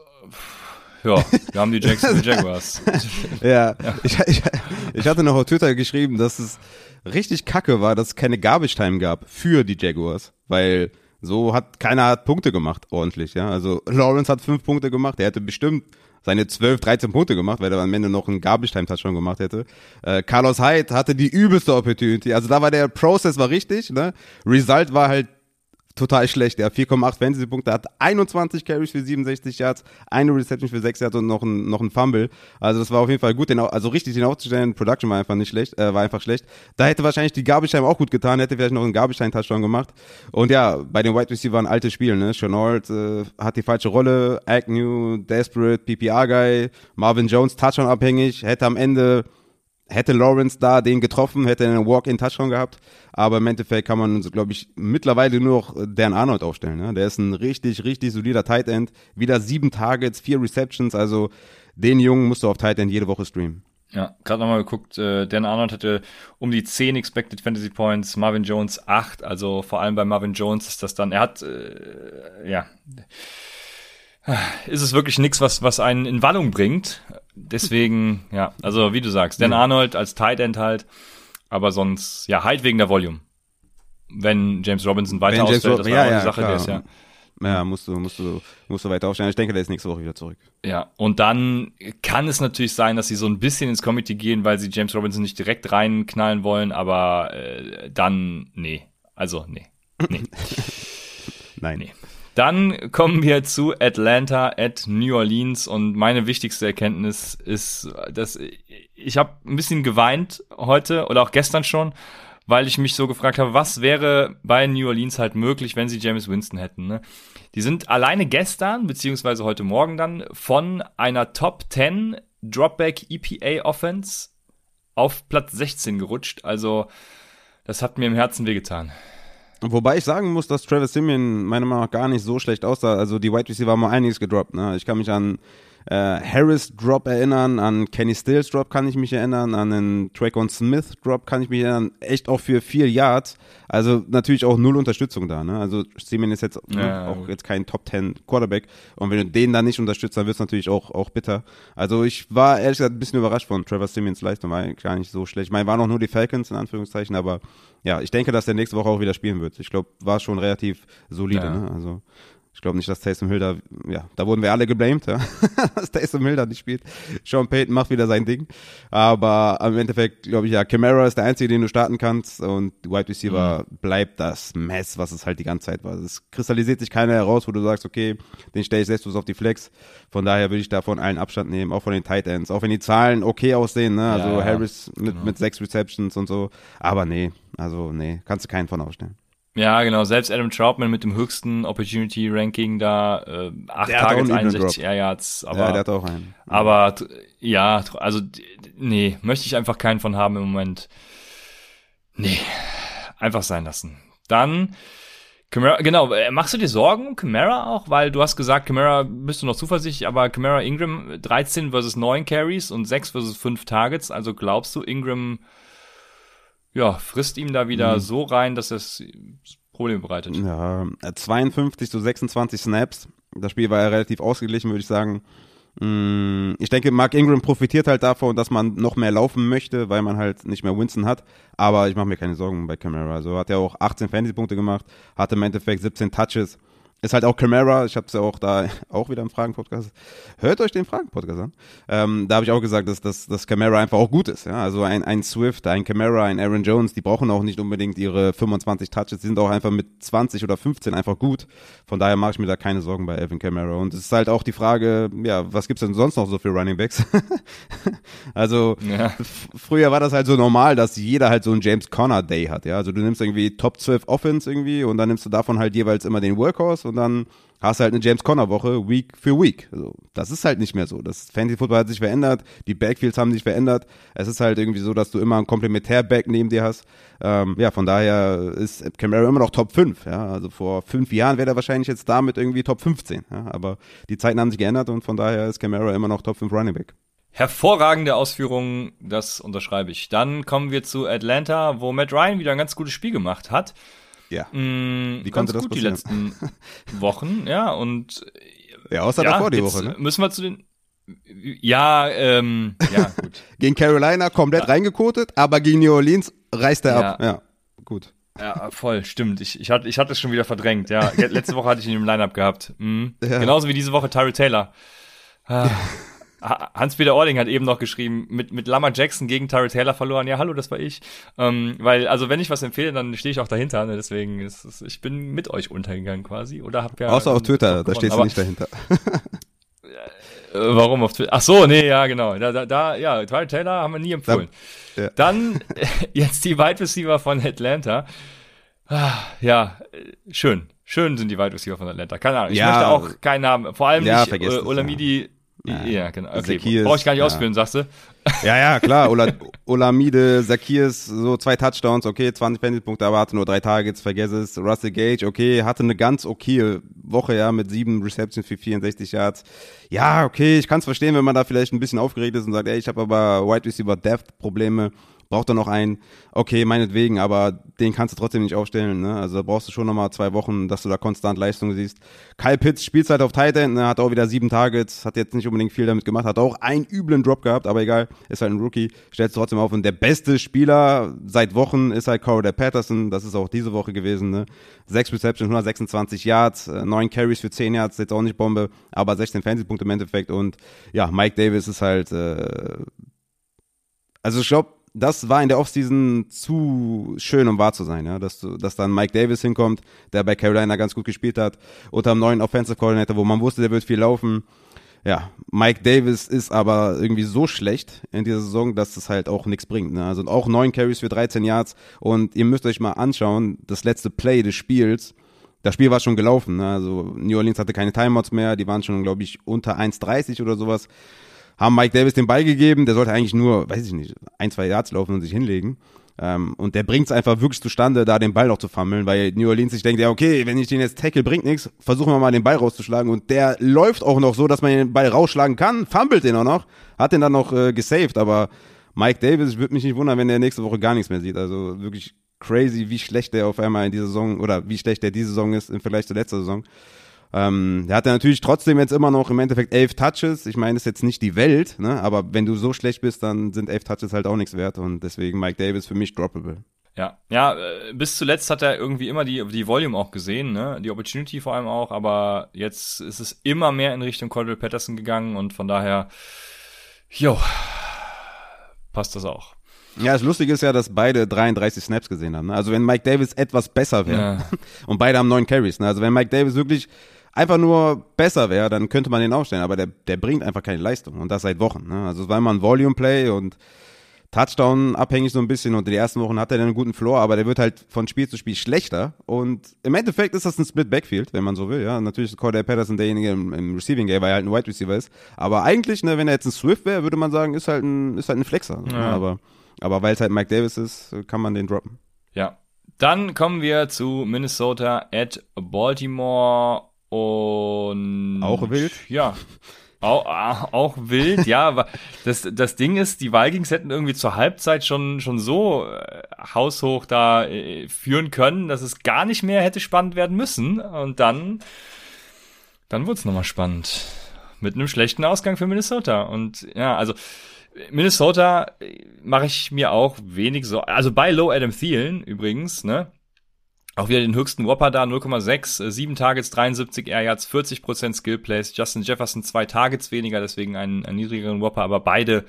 ja, wir haben die *laughs* Jacksonville Jaguars. ja, *laughs* ja. Ich, ich, ich hatte noch auf Twitter geschrieben, dass es richtig kacke war, dass es keine Garbage Time gab für die Jaguars, weil so hat keiner hat Punkte gemacht, ordentlich, ja. Also Lawrence hat fünf Punkte gemacht, er hätte bestimmt seine 12, 13 Punkte gemacht, weil er am Ende noch einen Garbage Time Touchdown gemacht hätte. Äh, Carlos Hyde hatte die übelste Opportunity. Also da war der Process war richtig, ne? Result war halt total schlecht. Er hat 4,8 Fantasy-Punkte, hat 21 Carries für 67 Yards, eine Reception für 6 Yards und noch ein, noch ein Fumble. Also das war auf jeden Fall gut, den, also richtig den aufzustellen. Production war einfach nicht schlecht, äh, war einfach schlecht. Da hätte wahrscheinlich die Garbage Time auch gut getan, hätte vielleicht noch einen Garbage Time Touchdown gemacht. Und ja, bei den Wide Receiver ein altes Spiel, ne? Chenault äh, hat die falsche Rolle, Agnew, Desperate, PPR-Guy, Marvin Jones Touchdown abhängig, hätte am Ende hätte Lawrence da den getroffen, hätte einen Walk-in-Touchdown gehabt. Aber im Endeffekt kann man, glaube ich, mittlerweile nur noch Dan Arnold aufstellen. Ne? Der ist ein richtig, richtig solider Tight End. Wieder sieben Targets, vier Receptions. Also den Jungen musst du auf Tight End jede Woche streamen. Ja, gerade nochmal geguckt, äh, Dan Arnold hatte um die 10 Expected Fantasy Points, Marvin Jones 8, also vor allem bei Marvin Jones ist das dann, er hat, äh, ja, ist es wirklich nichts, was, was einen in Wallung bringt. Deswegen, ja, also wie du sagst, Dan Arnold als Tight End halt, aber sonst, ja, halt wegen der Volume. Wenn James Robinson weiter James ausfällt, das war ja, auch ja, Sache, klar. der ist ja. Ja, musst du, musst du, musst du weiter aufstellen. Ich denke, der ist nächste Woche wieder zurück. Ja, und dann kann es natürlich sein, dass sie so ein bisschen ins Committee gehen, weil sie James Robinson nicht direkt reinknallen wollen, aber äh, dann, nee. Also, nee. Nee. *laughs* Nein. Nee. Dann kommen wir zu Atlanta at New Orleans und meine wichtigste Erkenntnis ist, dass ich habe ein bisschen geweint heute oder auch gestern schon, weil ich mich so gefragt habe, was wäre bei New Orleans halt möglich, wenn sie James Winston hätten. Ne? Die sind alleine gestern, beziehungsweise heute Morgen dann, von einer Top 10 Dropback EPA Offense auf Platz 16 gerutscht. Also das hat mir im Herzen wehgetan. Wobei ich sagen muss, dass Travis Simeon meiner Meinung nach gar nicht so schlecht aussah. Also die Wide Receiver haben mal einiges gedroppt. Ne? Ich kann mich an äh, Harris Drop erinnern, an Kenny Stills Drop kann ich mich erinnern, an den Traycon Smith Drop kann ich mich erinnern, echt auch für vier Yards. Also natürlich auch null Unterstützung da. Ne? Also Simeon ist jetzt ja, auch jetzt kein Top 10 Quarterback und wenn du den dann nicht unterstützt, dann wird es natürlich auch, auch bitter. Also ich war ehrlich gesagt ein bisschen überrascht von Trevor Simeons Leistung, war gar nicht so schlecht. Ich meine, waren auch nur die Falcons in Anführungszeichen, aber ja, ich denke, dass der nächste Woche auch wieder spielen wird. Ich glaube, war schon relativ solide. Ja. Ne? Also ich glaube nicht, dass Taysom Hill da, ja, da wurden wir alle geblamed, ja, *laughs* dass Taysom Hill da nicht spielt. Sean Payton macht wieder sein Ding. Aber im Endeffekt, glaube ich, ja, Camara ist der Einzige, den du starten kannst und Wide Receiver mhm. bleibt das Mess, was es halt die ganze Zeit war. Es kristallisiert sich keiner heraus, wo du sagst, okay, den stelle ich selbstlos auf die Flex. Von daher würde ich da von allen Abstand nehmen, auch von den Tight Ends, auch wenn die Zahlen okay aussehen, ne, also ja, Harris mit, genau. mit sechs Receptions und so. Aber nee, also nee, kannst du keinen von aufstellen. Ja, genau. Selbst Adam Troutman mit dem höchsten Opportunity-Ranking da, äh, acht Targets, 61 Air Yards. Aber, ja, der hat auch einen. Aber ja, also nee, möchte ich einfach keinen von haben im Moment. Nee, einfach sein lassen. Dann Camara, genau, äh, machst du dir Sorgen um Camara auch? Weil du hast gesagt, Camara bist du noch zuversichtlich, aber Camara Ingram 13 versus 9 Carries und 6 versus 5 Targets. Also glaubst du, Ingram ja, frisst ihm da wieder mhm. so rein, dass es Probleme bereitet. Ja, 52 zu 26 Snaps. Das Spiel war ja relativ ausgeglichen, würde ich sagen. Mm, ich denke, Mark Ingram profitiert halt davon, dass man noch mehr laufen möchte, weil man halt nicht mehr Winston hat. Aber ich mache mir keine Sorgen bei Camara. Also hat er auch 18 Fantasy-Punkte gemacht, hatte im Endeffekt 17 Touches ist halt auch Camara, ich habe es ja auch da *laughs* auch wieder im Fragen-Podcast. Hört euch den Fragen-Podcast an. Ähm, da habe ich auch gesagt, dass, dass, dass Camara einfach auch gut ist. Ja? Also ein, ein Swift, ein Camara, ein Aaron Jones, die brauchen auch nicht unbedingt ihre 25 Touches, die sind auch einfach mit 20 oder 15 einfach gut. Von daher mache ich mir da keine Sorgen bei Evan Camara. Und es ist halt auch die Frage, ja, was gibt's denn sonst noch so für Running Backs? *laughs* also ja. früher war das halt so normal, dass jeder halt so einen James Conner Day hat. Ja? Also du nimmst irgendwie Top 12 Offense irgendwie und dann nimmst du davon halt jeweils immer den Workhorse und dann hast du halt eine James Conner Woche Week für Week. Also, das ist halt nicht mehr so. Das Fantasy Football hat sich verändert, die Backfields haben sich verändert. Es ist halt irgendwie so, dass du immer einen Komplementär-Back neben dir hast. Ähm, ja, von daher ist Camara immer noch Top 5. Ja, also vor fünf Jahren wäre er wahrscheinlich jetzt damit irgendwie Top 15. Ja, aber die Zeiten haben sich geändert und von daher ist Camara immer noch Top 5 Running Back. Hervorragende Ausführungen, das unterschreibe ich. Dann kommen wir zu Atlanta, wo Matt Ryan wieder ein ganz gutes Spiel gemacht hat. Ja. Mm, Wie konnte das gut passieren? die letzten *laughs* Wochen, ja, und ja, außer ja, davor die Woche, ne? Müssen wir zu den ja, ähm, ja, *laughs* gut. gegen Carolina komplett ja. reingekotet, aber gegen New Orleans reißt er ja. ab. Ja, gut. Ja, voll, stimmt. Ich, ich, hatte, ich hatte es schon wieder verdrängt. Ja, letzte Woche hatte ich ihn im Lineup gehabt. Mhm. Ja. Genauso wie diese Woche Tyree Taylor. Ah. *laughs* Hans-Peter Ording hat eben noch geschrieben, mit, mit Lama Jackson gegen Tyrell Taylor verloren. Ja, hallo, das war ich. Ähm, weil, also wenn ich was empfehle, dann stehe ich auch dahinter. Ne? Deswegen ist es, ich bin mit euch untergegangen quasi. Oder hab ja. Außer auf Twitter, da stehst du nicht dahinter. *laughs* Äh, warum auf Twitter? Ach so, nee, ja, genau. Da, da, da ja, Tyrell Taylor haben wir nie empfohlen. Dann, ja. Dann *laughs* jetzt die Wide Receiver von Atlanta. Ah, ja, schön. Schön sind die Wide Receiver von Atlanta. Keine Ahnung. Ich ja, möchte auch keinen haben. Vor allem ja, nicht äh, Olamidi. Ja genau. Okay, Zacchaeus, brauche ich gar nicht ja. ausführen, sagst du? *laughs* Ja, ja, klar. Ola, Olamide, Zacchaeus, so zwei Touchdowns, okay, 20 Penalty-Punkte, aber hatte nur drei Targets, vergess es. Russell Gage, okay, hatte eine ganz okay Woche, ja, mit sieben Receptions für 64 Yards. Ja, okay, ich kann es verstehen, wenn man da vielleicht ein bisschen aufgeregt ist und sagt, ey, ich habe aber Wide Receiver Depth Probleme braucht er noch einen, okay, meinetwegen, aber den kannst du trotzdem nicht aufstellen. Ne? Also da brauchst du schon nochmal zwei Wochen, dass du da konstant Leistung siehst. Kyle Pitts spielt halt auf Tight End, ne? hat auch wieder sieben Targets, hat jetzt nicht unbedingt viel damit gemacht, hat auch einen üblen Drop gehabt, aber egal, ist halt ein Rookie, stellst du trotzdem auf. Und der beste Spieler seit Wochen ist halt Corey Patterson, das ist auch diese Woche gewesen. Ne? Sechs Receptions, 126 Yards, äh, neun Carries für 10 Yards, jetzt auch nicht Bombe, aber 16 Fantasy-Punkte im Endeffekt. Und ja, Mike Davis ist halt, äh, also ich glaube, das war in der Offseason zu schön, um wahr zu sein, ja, dass, dass dann Mike Davis hinkommt, der bei Carolina ganz gut gespielt hat, unter einem neuen Offensive Coordinator, wo man wusste, der wird viel laufen. Ja, Mike Davis ist aber irgendwie so schlecht in dieser Saison, dass es halt auch nichts bringt. Ne? Also auch neun Carries für 13 Yards und ihr müsst euch mal anschauen, das letzte Play des Spiels, das Spiel war schon gelaufen. Ne? Also New Orleans hatte keine Timeouts mehr, die waren schon, glaube ich, unter 1,30 oder sowas haben Mike Davis den Ball gegeben, der sollte eigentlich nur, weiß ich nicht, ein, zwei Yards laufen und sich hinlegen. Ähm, und der bringt es einfach wirklich zustande, da den Ball noch zu fammeln, weil New Orleans sich denkt, ja, okay, wenn ich den jetzt tackle, bringt nichts, versuchen wir mal den Ball rauszuschlagen. Und der läuft auch noch so, dass man den Ball rausschlagen kann, fummelt den auch noch, hat den dann noch äh, gesaved, aber Mike Davis, ich würde mich nicht wundern, wenn der nächste Woche gar nichts mehr sieht. Also wirklich crazy, wie schlecht der auf einmal in dieser Saison oder wie schlecht der diese Saison ist im Vergleich zur letzten Saison. Ähm, der hat ja natürlich trotzdem jetzt immer noch im Endeffekt elf Touches. Ich meine, das ist jetzt nicht die Welt, ne? aber wenn du so schlecht bist, dann sind elf Touches halt auch nichts wert und deswegen Mike Davis für mich droppable. Ja, ja, äh, bis zuletzt hat er irgendwie immer die, die Volume auch gesehen, ne? Die Opportunity vor allem auch, aber jetzt ist es immer mehr in Richtung Cordell Patterson gegangen und von daher, jo, passt das auch. Ja, das Lustige ist ja, dass beide 33 Snaps gesehen haben. Ne? Also wenn Mike Davis etwas besser wäre ja. *laughs* und beide haben neun Carries. Ne? Also wenn Mike Davis wirklich einfach nur besser wäre, dann könnte man den aufstellen. Aber der, der bringt einfach keine Leistung und das seit Wochen. Ne? Also es war immer ein Volume Play und Touchdown abhängig so ein bisschen und in den ersten Wochen hat er einen guten Floor, aber der wird halt von Spiel zu Spiel schlechter und im Endeffekt ist das ein Split Backfield, wenn man so will, ja. Natürlich ist Cordell Patterson derjenige im, im Receiving Game, weil er halt ein Wide Receiver ist, aber eigentlich, ne, wenn er jetzt ein Swift wäre, würde man sagen, ist halt ein, ist halt ein Flexer, ne? ja. aber, aber weil es halt Mike Davis ist, kann man den droppen. Ja. Dann kommen wir zu Minnesota at Baltimore und auch wild? Ja. Auch, auch wild, ja, aber das, das Ding ist, die Vikings hätten irgendwie zur Halbzeit schon, schon so äh, haushoch da äh, führen können, dass es gar nicht mehr hätte spannend werden müssen. Und dann, dann wurde es nochmal spannend. mit einem schlechten Ausgang für Minnesota. Und ja, also Minnesota mache ich mir auch wenig so. Also bei Low Adam Thielen übrigens, ne? Auch wieder den höchsten Whopper da, 0,6, 7 Targets, 73 Air Yards, 40% Skill. Justin Jefferson zwei Targets weniger, deswegen einen, einen niedrigeren Whopper, aber beide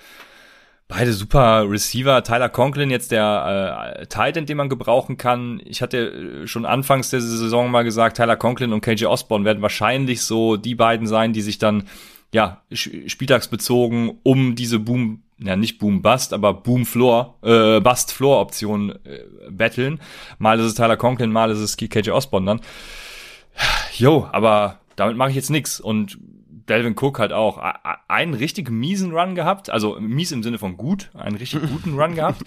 beide super Receiver. Tyler Conklin jetzt der äh, Titan, den man gebrauchen kann. Ich hatte schon anfangs der Saison mal gesagt, Tyler Conklin und KJ Osborne werden wahrscheinlich so die beiden sein, die sich dann ja spieltagsbezogen um diese Boom ja nicht Boom Bust, aber Boom Floor, äh, Bust Floor Option äh, betteln. Mal ist es Tyler Conklin, mal ist es KJ Osborne dann. Jo, aber damit mache ich jetzt nix und Delvin Cook hat auch einen richtig miesen Run gehabt, also mies im Sinne von gut, einen richtig *laughs* guten Run gehabt.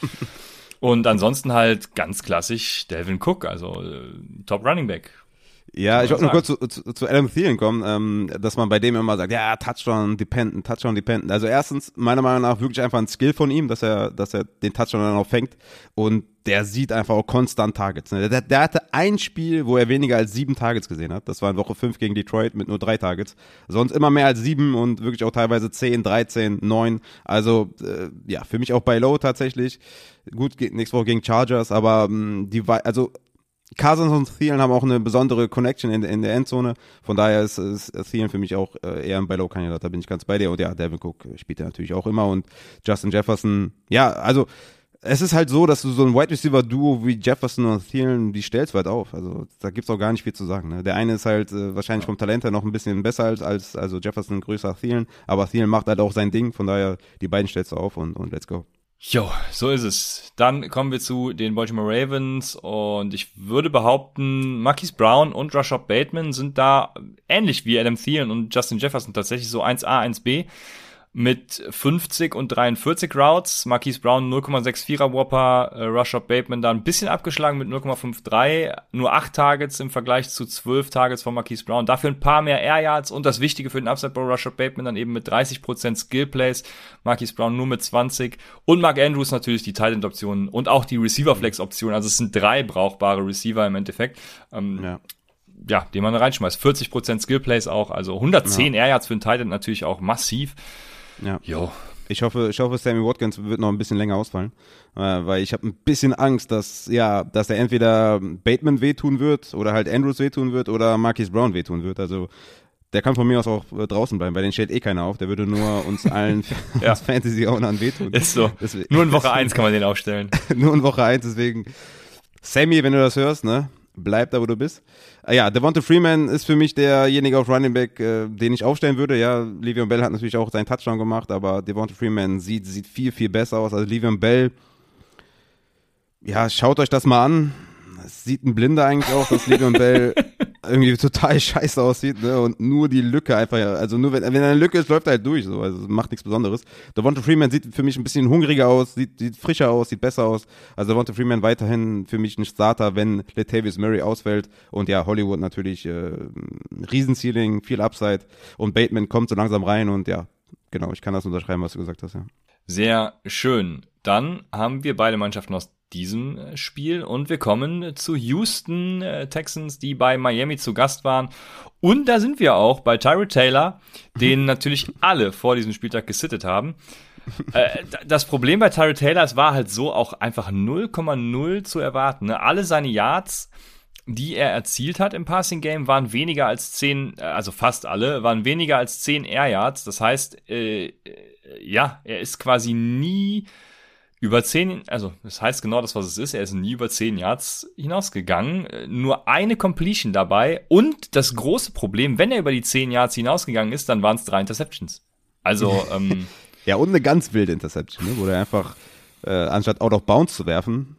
Und ansonsten halt ganz klassisch Delvin Cook, also äh, Top Running Back. Ja, ich wollte nur kurz zu, zu, zu Adam Thielen kommen, ähm, dass man bei dem immer sagt, ja, Touchdown dependent, Touchdown dependent. Also erstens, meiner Meinung nach wirklich einfach ein Skill von ihm, dass er, dass er den Touchdown dann auch fängt und der sieht einfach auch konstant Targets. Ne? Der, der hatte ein Spiel, wo er weniger als sieben Targets gesehen hat. Das war in Woche fünf gegen Detroit mit nur drei Targets. Sonst immer mehr als sieben und wirklich auch teilweise zehn, dreizehn, neun. Also äh, ja, für mich auch bei Low tatsächlich. Gut, nächste Woche gegen Chargers, aber ähm, die also Cousins und Thielen haben auch eine besondere Connection in, in der Endzone. Von daher ist, ist Thielen für mich auch äh, eher ein Bellow-Kandidat. Da bin ich ganz bei dir. Und ja, Devin Cook spielt ja natürlich auch immer. Und Justin Jefferson, ja, also es ist halt so, dass du so ein Wide Receiver Duo wie Jefferson und Thielen, die stellst weit auf. Also da gibt's auch gar nicht viel zu sagen. Ne? Der eine ist halt äh, wahrscheinlich vom Talent her noch ein bisschen besser als, als also Jefferson größer Thielen, aber Thielen macht halt auch sein Ding. Von daher die beiden stellst du auf und, und let's go. Jo, so ist es. Dann kommen wir zu den Baltimore Ravens und ich würde behaupten, Marquis Brown und Rashad Bateman sind da ähnlich wie Adam Thielen und Justin Jefferson tatsächlich so 1A, 1B mit 50 und 43 Routes. Marquise Brown 0,64er Whopper, äh, Rashad Bateman da ein bisschen abgeschlagen mit 0,53, nur 8 Targets im Vergleich zu 12 Targets von Marquise Brown. Dafür ein paar mehr Air Yards und das Wichtige für den Upside Bowl, Rashad Bateman dann eben mit 30% Skill Plays, Marquise Brown nur mit 20 und Mark Andrews natürlich die Tight End Optionen und auch die Receiver Flex Optionen. Also es sind drei brauchbare Receiver im Endeffekt. Ähm, ja ja, den man reinschmeißt. 40% Skill Plays auch, also 110 ja. Air Yards für den Titan natürlich auch massiv. Ja. Jo. Ich hoffe, ich hoffe, Sammy Watkins wird noch ein bisschen länger ausfallen, äh, weil ich habe ein bisschen Angst, dass ja, dass er entweder Bateman wehtun wird oder halt Andrews wehtun wird oder Marquis Brown wehtun wird. Also der kann von mir aus auch äh, draußen bleiben, weil den stellt eh keiner auf. Der würde nur uns allen *laughs* *laughs* ja. Fantasy-Ownern wehtun. Ist so. Deswegen, nur in Woche 1 kann man den aufstellen. *laughs* nur in Woche 1, deswegen Sammy, wenn du das hörst, ne? Bleib da, wo du bist. Ah, ja, Devonta Freeman ist für mich derjenige auf Running Back, äh, den ich aufstellen würde. Ja, Le'Veon Bell hat natürlich auch seinen Touchdown gemacht, aber Devonta Freeman sieht, sieht viel, viel besser aus. Also Le'Veon Bell, ja, schaut euch das mal an. Es sieht ein Blinder eigentlich auch, dass Le'Veon Bell *laughs* irgendwie *laughs* total scheiße aussieht, ne? Und nur die Lücke einfach, also nur wenn, wenn eine Lücke ist, läuft er halt durch, so, also macht nichts Besonderes. Devonta Freeman sieht für mich ein bisschen hungriger aus, sieht, sieht frischer aus, sieht besser aus. Also Devonta Freeman weiterhin für mich ein Starter, wenn Latavius Murray ausfällt. Und ja, Hollywood natürlich äh, Riesenceiling, viel Upside. Und Bateman kommt so langsam rein und ja, genau, ich kann das unterschreiben, was du gesagt hast, ja. Sehr schön. Dann haben wir beide Mannschaften aus diesem äh, Spiel. Und wir kommen zu Houston äh, Texans, die bei Miami zu Gast waren. Und da sind wir auch bei Tyrod Taylor, den *laughs* natürlich alle vor diesem Spieltag gesittet haben. äh, das Problem bei Tyrod Taylor, es war halt so auch einfach 0,0 zu erwarten. Ne? Alle seine Yards, die er erzielt hat im Passing Game, waren weniger als 10, äh, also fast alle, waren weniger als 10 Air Yards. Das heißt, äh, äh, ja, er ist quasi nie über zehn, also das heißt genau das, was es ist. Er ist nie über zehn Yards hinausgegangen. Nur eine Completion dabei. Und das große Problem, wenn er über die zehn Yards hinausgegangen ist, dann waren es drei Interceptions. Also, *laughs* ähm, Ja, und eine ganz wilde Interception, ne, wo er einfach, äh, anstatt out of bounds zu werfen,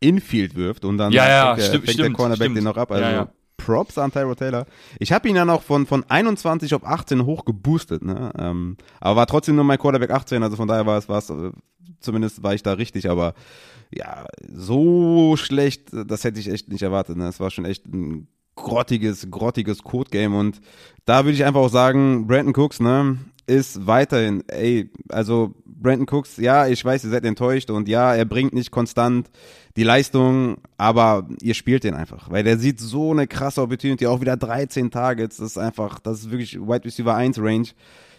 Infield wirft und dann ja, ja, fängt, stimmt, der, stimmt, der Cornerback stimmt. den noch ab. Also Ja, ja. Props an Tyro Taylor. Ich habe ihn dann auch von, von 21 auf 18 hoch geboostet, ne? Ähm, aber war trotzdem nur mein Quarterback 18, also von daher war es, war es, äh, zumindest war ich da richtig, aber ja, so schlecht, das hätte ich echt nicht erwartet, ne? Es war schon echt ein grottiges, grottiges Code-Game und da würde ich einfach auch sagen, Brandon Cooks, ne? Ist weiterhin, ey, also Brandon Cooks, ja, ich weiß, ihr seid enttäuscht und ja, er bringt nicht konstant die Leistung, aber ihr spielt den einfach, weil der sieht so eine krasse Opportunity, auch wieder 13 Targets, das ist einfach, das ist wirklich Wide Receiver 1 Range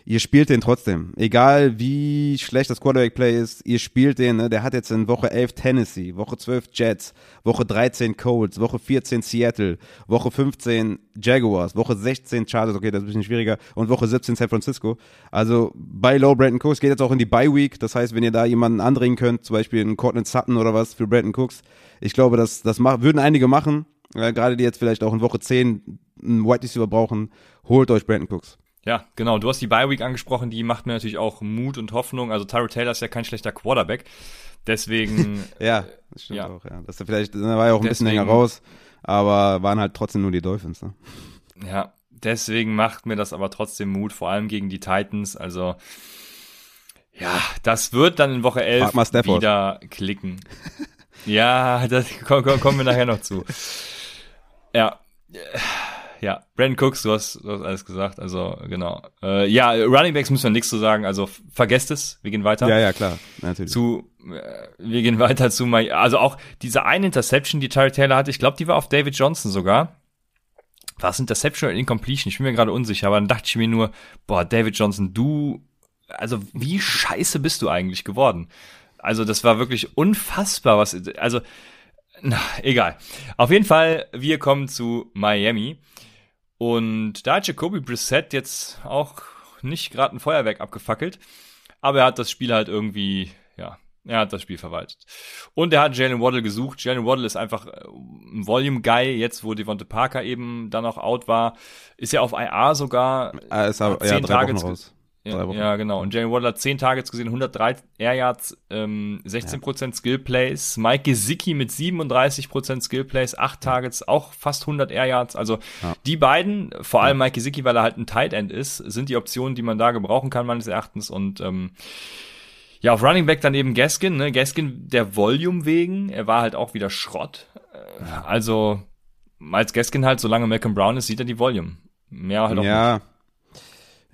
ihr spielt den trotzdem. Egal wie schlecht das Quarterback-Play ist, ihr spielt den. Ne? Der hat jetzt in Woche 11 Tennessee, Woche 12 Jets, Woche 13 Colts, Woche 14 Seattle, Woche 15 Jaguars, Woche 16 Chargers, okay, das ist ein bisschen schwieriger, und Woche 17 San Francisco. Also bei Low Brandon Cooks geht jetzt auch in die Bye Week. Das heißt, wenn ihr da jemanden andringen könnt, zum Beispiel einen Cortland Sutton oder was für Brandon Cooks, ich glaube, das, das mach, würden einige machen. Äh, gerade die jetzt vielleicht auch in Woche 10 einen White Receiver brauchen, holt euch Brandon Cooks. Ja, genau. Du hast die Bye Week angesprochen, die macht mir natürlich auch Mut und Hoffnung. Also Tyrell Taylor ist ja kein schlechter Quarterback. Deswegen. *laughs* ja, das stimmt ja. auch, ja. Das ist vielleicht, da war ja auch ein deswegen, bisschen länger raus, aber waren halt trotzdem nur die Dolphins, ne? Ja, deswegen macht mir das aber trotzdem Mut, vor allem gegen die Titans. Also, ja, das wird dann in Woche 11 wieder klicken. ja, das kommen wir nachher noch zu. *laughs* Ja ja, Brandon Cooks, du hast, du hast alles gesagt, also genau. Äh, ja, Running Backs müssen wir nichts zu sagen, also vergesst es, wir gehen weiter. Ja, ja, klar, natürlich. Zu, äh, wir gehen *laughs* weiter zu, my, also auch diese eine Interception, die Tyree Taylor hatte, ich glaube, die war auf David Johnson sogar. War es Interception oder Incompletion? Ich bin mir gerade unsicher, aber dann dachte ich mir nur, boah, David Johnson, du, also wie scheiße bist du eigentlich geworden? Also das war wirklich unfassbar, was, also, na, egal. Auf jeden Fall, wir kommen zu Miami. Und da hat Jacoby Brissett jetzt auch nicht gerade ein Feuerwerk abgefackelt, aber er hat das Spiel halt irgendwie, ja, er hat das Spiel verwaltet. Und er hat Jalen Waddle gesucht. Jalen Waddle ist einfach äh, ein Volume-Guy, jetzt wo Devonte Parker eben dann auch out war. Ist ja auf IR sogar. Er ist aber, zehn ja, Tage raus. Ja, ja, genau. Und Jalen Waddle hat 10 Targets gesehen, 103 Air Yards, ähm, 16% ja. Skill Plays. Mike Gesicki mit 37% Skill Plays, 8 Targets, auch fast 100 Air Yards. Also ja. die beiden, vor allem Mike Gesicki, weil er halt ein Tight End ist, sind die Optionen, die man da gebrauchen kann, meines Erachtens. Und ähm, ja, auf Running Back dann eben Gaskin, ne? Gaskin der Volume wegen, er war halt auch wieder Schrott. Also, als Gaskin halt, solange Malcolm Brown ist, sieht er die Volume. Mehr halt auch ja. nicht.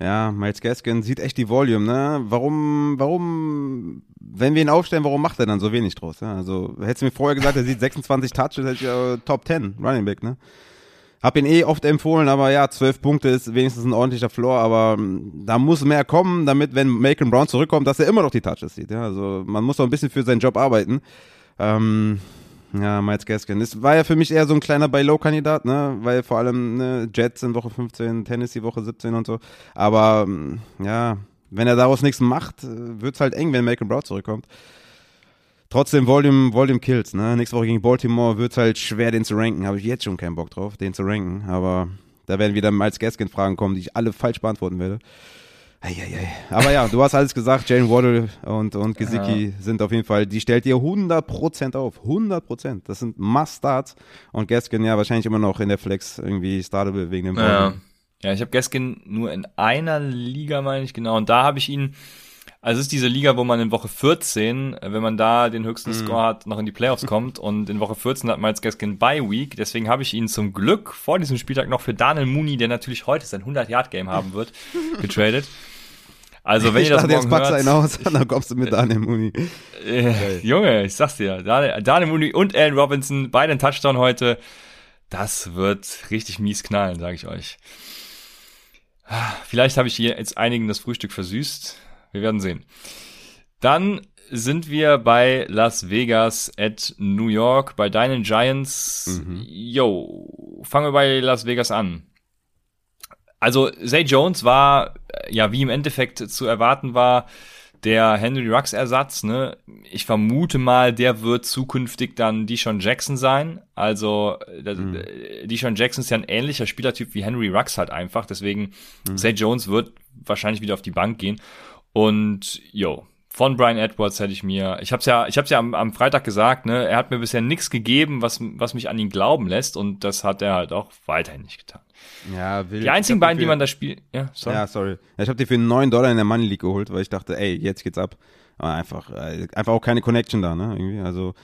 Ja, Miles Gaskin sieht echt die Volume, ne? Warum, warum, wenn wir ihn aufstellen, warum macht er dann so wenig draus? Ja? Also, hättest du mir vorher gesagt, er sieht 26 Touches, hätte ich ja Top 10 Running Back, ne? Hab ihn eh oft empfohlen, aber ja, 12 Punkte ist wenigstens ein ordentlicher Floor, aber hm, da muss mehr kommen, damit, wenn Macon Brown zurückkommt, dass er immer noch die Touches sieht, ja? Also, man muss doch ein bisschen für seinen Job arbeiten. Ähm, ja, Miles Gaskin. Es war ja für mich eher so ein kleiner Buy-Low-Kandidat, ne? Weil vor allem ne, Jets in Woche 15, Tennessee Woche 17 und so. Aber mm, ja, wenn er daraus nichts macht, äh, wird's halt eng, wenn Malcolm Brown zurückkommt. Trotzdem Volume, Volume Kills, ne? Nächste Woche gegen Baltimore wird's halt schwer, den zu ranken. Habe ich jetzt schon keinen Bock drauf, den zu ranken. Aber da werden wieder Miles Gaskin Fragen kommen, die ich alle falsch beantworten werde. Eieiei. Aber ja, du hast alles gesagt, Jane Waddle und, und Gesicki ja. sind auf jeden Fall, die stellt ihr 100% auf. 100%. Das sind Must-Starts. Und Gaskin ja wahrscheinlich immer noch in der Flex irgendwie startable wegen dem Ja, ja ich habe Gaskin nur in einer Liga, meine ich, genau. Und da habe ich ihn also es ist diese Liga, wo man in Woche 14, wenn man da den höchsten mhm. Score hat, noch in die Playoffs kommt. Und in Woche 14 hat Miles Gaskin Bye Week. Deswegen habe ich ihn zum Glück vor diesem Spieltag noch für Daniel Mooney, der natürlich heute sein 100-Yard-Game haben wird, *laughs* getradet. Also wenn ich ihr das morgen hört, einen aus, *laughs* dann kommst du mit *laughs* Daniel Mooney. Äh, Junge, ich sag's dir, Daniel, Daniel Mooney und Allen Robinson, beide ein Touchdown heute. Das wird richtig mies knallen, sage ich euch. Vielleicht habe ich hier jetzt einigen das Frühstück versüßt. Wir werden sehen. Dann sind wir bei Las Vegas at New York, bei deinen Giants. Mhm. Yo, fangen wir bei Las Vegas an. Also Zay Jones war, äh, ja, wie im Endeffekt zu erwarten war, der Henry Rux Ersatz, ne? Ich vermute mal, der wird zukünftig dann Deshaun Jackson sein. Also äh, mhm. Äh, Deshaun Jackson ist ja ein ähnlicher Spielertyp wie Henry Rux halt einfach. Deswegen mhm. Zay Jones wird wahrscheinlich wieder auf die Bank gehen. Und yo, von Brian Edwards hätte ich mir, ich habe es ja, ich habe ja am, am, Freitag gesagt, ne, er hat mir bisher nichts gegeben, was was mich an ihn glauben lässt und das hat er halt auch weiterhin nicht getan. Ja, wild. Die einzigen beiden, die man da spielt. Ja, sorry. Ja, sorry. Ich habe die für 9 Dollar in der Money League geholt, weil ich dachte, ey, jetzt geht's ab. Aber einfach, äh, einfach auch keine Connection da, ne? Irgendwie. Also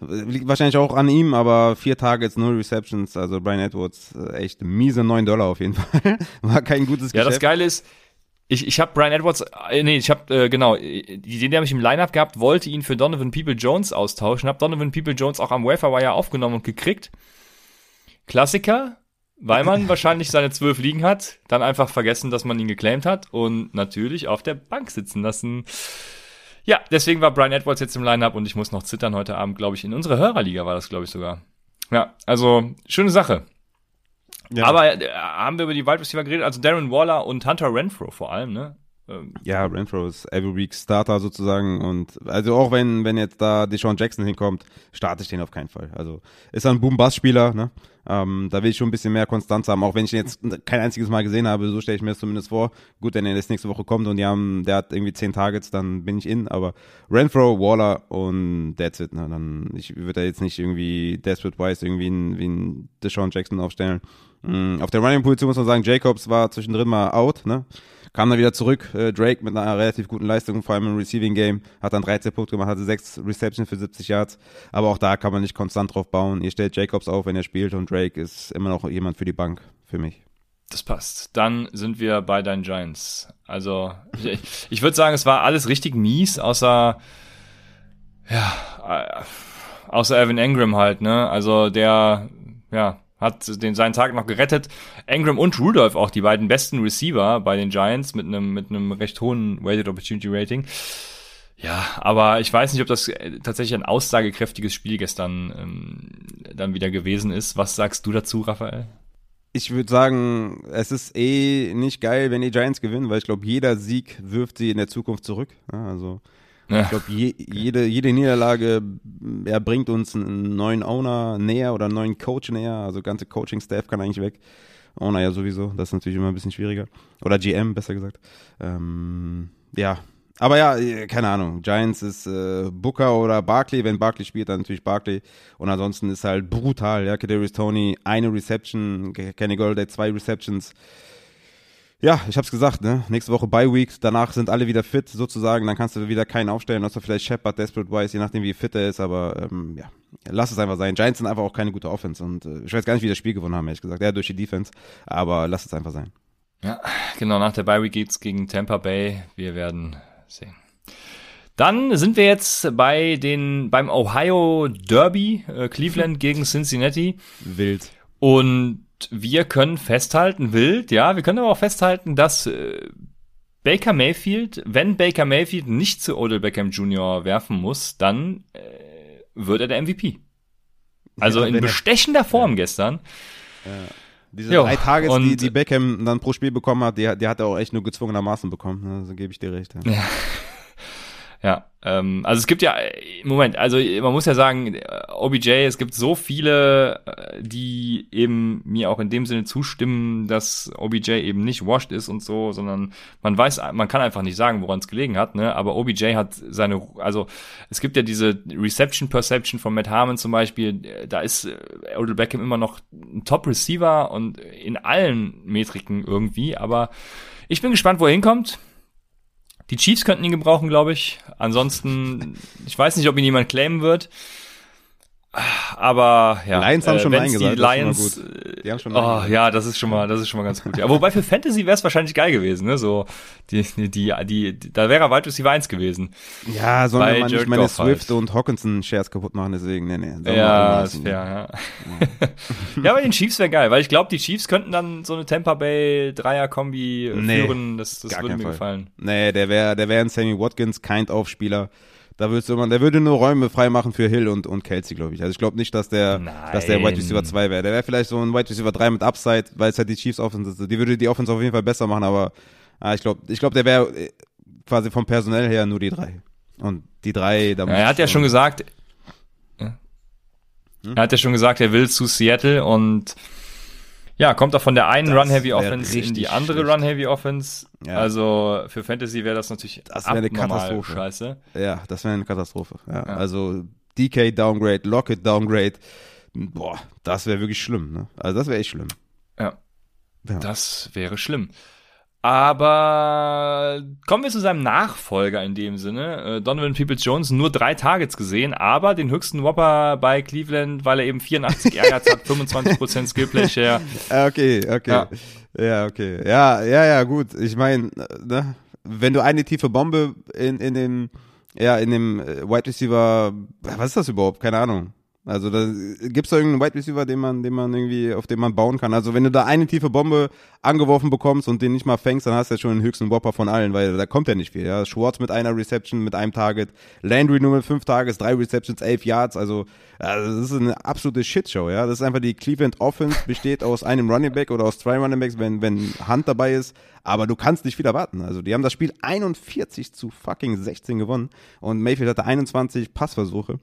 liegt wahrscheinlich auch an ihm, aber vier Targets, null Receptions. Also Brian Edwards, äh, echt miese 9 Dollar auf jeden *laughs* Fall. War kein gutes Geschäft. Ja, das Geile ist, ich, ich habe Brian Edwards, äh, nee, ich habe, äh, genau, den, den habe ich im Lineup gehabt, wollte ihn für Donovan People-Jones austauschen, habe Donovan People-Jones auch am Waferwire aufgenommen und gekriegt. Klassiker, weil man *laughs* wahrscheinlich seine zwölf liegen hat, dann einfach vergessen, dass man ihn geclaimed hat und natürlich auf der Bank sitzen lassen. Ja, deswegen war Brian Edwards jetzt im Lineup und ich muss noch zittern heute Abend, glaube ich, in unserer Hörerliga war das, glaube ich, sogar. Ja, also schöne Sache. Ja. Aber äh, haben wir über die Wide Receiver geredet? Also Darren Waller und Hunter Renfro vor allem, ne? Ähm. Ja, Renfro ist every week Starter sozusagen und also auch wenn wenn jetzt da Deshaun Jackson hinkommt, starte ich den auf keinen Fall. Also ist er ein Boom-Bass-Spieler, ne? Ähm, da will ich schon ein bisschen mehr Konstanz haben, auch wenn ich ihn jetzt kein einziges Mal gesehen habe, so stelle ich mir das zumindest vor. Gut, wenn er jetzt nächste Woche kommt und die haben, der hat irgendwie zehn Targets, dann bin ich in, aber Renfro, Waller und that's it. Ne? Dann, ich würde da jetzt nicht irgendwie Desperate Wise irgendwie ein, wie ein Deshaun Jackson aufstellen. Mhm. Auf der Running-Position muss man sagen, Jacobs war zwischendrin mal out, ne? Kam dann wieder zurück, äh, Drake mit einer relativ guten Leistung, vor allem im Receiving Game, hat dann 13 Punkte gemacht, hatte 6 Receptions für 70 Yards, aber auch da kann man nicht konstant drauf bauen. Ihr stellt Jacobs auf, wenn er spielt und Drake ist immer noch jemand für die Bank, für mich. Das passt. Dann sind wir bei deinen Giants. Also, ich, ich würde sagen, es war alles richtig mies, außer, ja, äh, außer Evan Engram halt, ne? Also, der, ja, hat den seinen Tag noch gerettet. Engram und Rudolph auch die beiden besten Receiver bei den Giants mit einem mit einem recht hohen Weighted Opportunity Rating. Ja, aber ich weiß nicht, ob das äh, tatsächlich ein aussagekräftiges Spiel gestern ähm, dann wieder gewesen ist. Was sagst du dazu, Raphael? Ich würde sagen, es ist eh nicht geil, wenn die Giants gewinnen, weil ich glaube, jeder Sieg wirft sie in der Zukunft zurück. Also ja. Ich glaube, je, jede, jede Niederlage er bringt uns einen neuen Owner näher oder einen neuen Coach näher. Also ganze Coaching-Staff kann eigentlich weg. Owner ja sowieso, das ist natürlich immer ein bisschen schwieriger. Oder GM, besser gesagt. Ähm, ja, aber ja, keine Ahnung. Giants ist äh, Booker oder Barkley. Wenn Barkley spielt, dann natürlich Barkley. Und ansonsten ist halt brutal. Ja, Kadarius Tony, eine Reception. Kenny Golladay, zwei Receptions. Ja, ich hab's gesagt, ne? Nächste Woche Bye Week, danach sind alle wieder fit sozusagen, dann kannst du wieder keinen aufstellen, außer vielleicht Shepard, Desperate Wise, je nachdem wie fit er ist, aber ähm, ja, lass es einfach sein. Giants sind einfach auch keine gute Offense und äh, ich weiß gar nicht, wie das Spiel gewonnen haben, ehrlich gesagt. Ja, durch die Defense, aber lass es einfach sein. Ja, genau, nach der Bye Week geht's gegen Tampa Bay. Wir werden sehen. Dann sind wir jetzt bei den beim Ohio Derby, äh, Cleveland gegen Cincinnati. Wild. Und wir können festhalten, wild, ja, wir können aber auch festhalten, dass äh, Baker Mayfield, wenn Baker Mayfield nicht zu Odell Beckham Jr. werfen muss, dann äh, wird er der MVP. Also ja, in bestechender Form ja. gestern. Ja. Diese jo, drei Tages, die, die Beckham dann pro Spiel bekommen hat, die, die hat er auch echt nur gezwungenermaßen bekommen. Also gebe ich dir recht. Ja. Ja, ähm, also es gibt ja, Moment, also man muss ja sagen, OBJ, es gibt so viele, äh, die eben mir auch in dem Sinne zustimmen, dass OBJ eben nicht washed ist und so, sondern man weiß, man kann einfach nicht sagen, woran es gelegen hat, ne? Aber OBJ hat seine, also es gibt ja diese Reception Perception von Matt Harmon zum Beispiel, da ist äh, Odell Beckham immer noch ein Top Receiver und in allen Metriken irgendwie, aber ich bin gespannt, wo er hinkommt. Die Chiefs könnten ihn gebrauchen, glaube ich. Ansonsten, ich weiß nicht, ob ihn jemand claimen wird. Aber ja, Lions haben äh, schon mal eingesagt. Die Lions, die haben schon oh, ja, das ist schon mal, das ist schon mal ganz gut. Ja, wobei für Fantasy wäre es wahrscheinlich geil gewesen, ne? So die, die, die, die da wäre weit Receiver 1 gewesen. Ja, sollen wir mal nicht meine Swift halt. und Hawkinson Shares kaputt machen, deswegen, nee, nee. Ja, ist fair, ja. ja, *laughs* aber den Chiefs wäre geil, weil ich glaube, die Chiefs könnten dann so eine Tampa Bay Dreier Kombi nee, führen, das, das würde mir Fall. gefallen. Nee, der wäre, der wäre ein Sammy Watkins Kind of Spieler. Da würdest man, der würde nur Räume freimachen für Hill und, und Kelsey, glaube ich. Also ich glaube nicht, dass der, Nein. dass der Wide Receiver 2 wäre. Der wäre vielleicht so ein Wide Receiver 3 mit Upside, weil es halt die Chiefs Offense ist. Die würde die Offense auf jeden Fall besser machen, aber ah, ich glaube, ich glaube, der wäre äh, quasi vom Personell her nur die 3. Und die 3, da ja, Er hat ja schon gesagt. Hm? er hat ja schon gesagt, er will zu Seattle und ja, kommt auch von der einen Run-Heavy-Offense in die andere Run-Heavy-Offense. Ja. Also für Fantasy wäre das natürlich das wäre eine Katastrophe. Scheiße. Ja, das wäre eine Katastrophe. Ja, ja. Also DK Downgrade, Lockett Downgrade. Boah, das wäre wirklich schlimm. Ne? Also das wäre echt schlimm. Ja. Das wäre schlimm. Aber kommen wir zu seinem Nachfolger in dem Sinne. Äh, Donovan Peoples-Jones nur drei Targets gesehen, aber den höchsten Whopper bei Cleveland, weil er eben 84 Air Yards hat, 25% Skillplay Share. Okay, okay. Ja. ja, okay. Ja, ja, ja, gut. Ich meine, ne, wenn du eine tiefe Bombe in, in dem, ja, in dem äh, Wide Receiver, was ist das überhaupt? Keine Ahnung. Also da gibt's da irgendeinen Wide Receiver, den man, den man irgendwie, auf den man bauen kann. Also wenn du da eine tiefe Bombe angeworfen bekommst und den nicht mal fängst, dann hast du ja schon den höchsten Whopper von allen, weil da kommt ja nicht viel. Ja, Schwartz mit einer Reception, mit einem Target, Landry nur mit fünf Targets, drei Receptions, elf Yards. Also, also das ist eine absolute Shitshow. Ja, das ist einfach die Cleveland Offense besteht aus einem Running Back oder aus zwei Running Backs, wenn wenn Hunt dabei ist. Aber du kannst nicht viel erwarten. Also die haben das Spiel 41 zu fucking 16 gewonnen und Mayfield hatte 21 Passversuche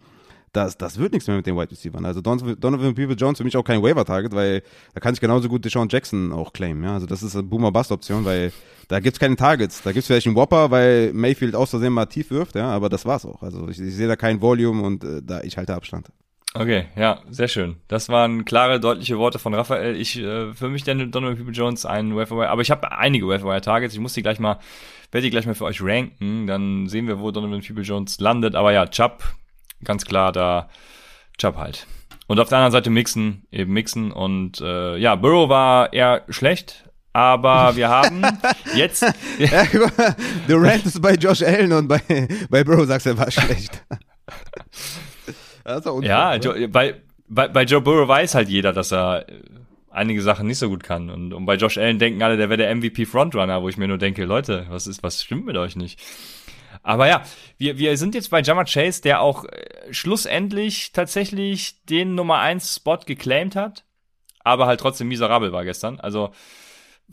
das, das wird nichts mehr mit den Wide Receivers. Also Donovan People Jones für mich auch kein Waiver-Target, weil da kann ich genauso gut Deshaun Jackson auch claimen. Ja? Also das ist eine Boomer-Bust-Option, weil da gibt's keine Targets. Da gibt's vielleicht einen Whopper, weil Mayfield aus Versehen mal tief wirft, ja, aber das war's auch. Also ich, ich sehe da kein Volume und äh, da ich halte Abstand. Okay, ja, sehr schön. Das waren klare, deutliche Worte von Raphael. Ich äh, für mich denn Donovan People Jones ein Waiver, aber ich habe einige Waiver Targets. Ich muss die gleich mal, werde die gleich mal für euch ranken. Dann sehen wir, wo Donovan People Jones landet. Aber ja, Chubb ganz klar da Chubb halt. Und auf der anderen Seite Mixen, eben Mixen. Und äh, ja, Burrow war eher schlecht, aber *laughs* wir haben jetzt. ja, du rantest bei Josh Allen und bei, bei Burrow sagst, er war schlecht. *laughs* ist ja, jo, bei, bei, bei Joe Burrow weiß halt jeder, dass er äh, einige Sachen nicht so gut kann. Und, und bei Josh Allen denken alle, der wäre der MVP Frontrunner, wo ich mir nur denke, Leute, was ist, was stimmt mit euch nicht? Aber ja, wir, wir sind jetzt bei Jammer Chase, der auch äh, schlussendlich tatsächlich den Nummer 1 Spot geclaimed hat, aber halt trotzdem miserabel war gestern. Also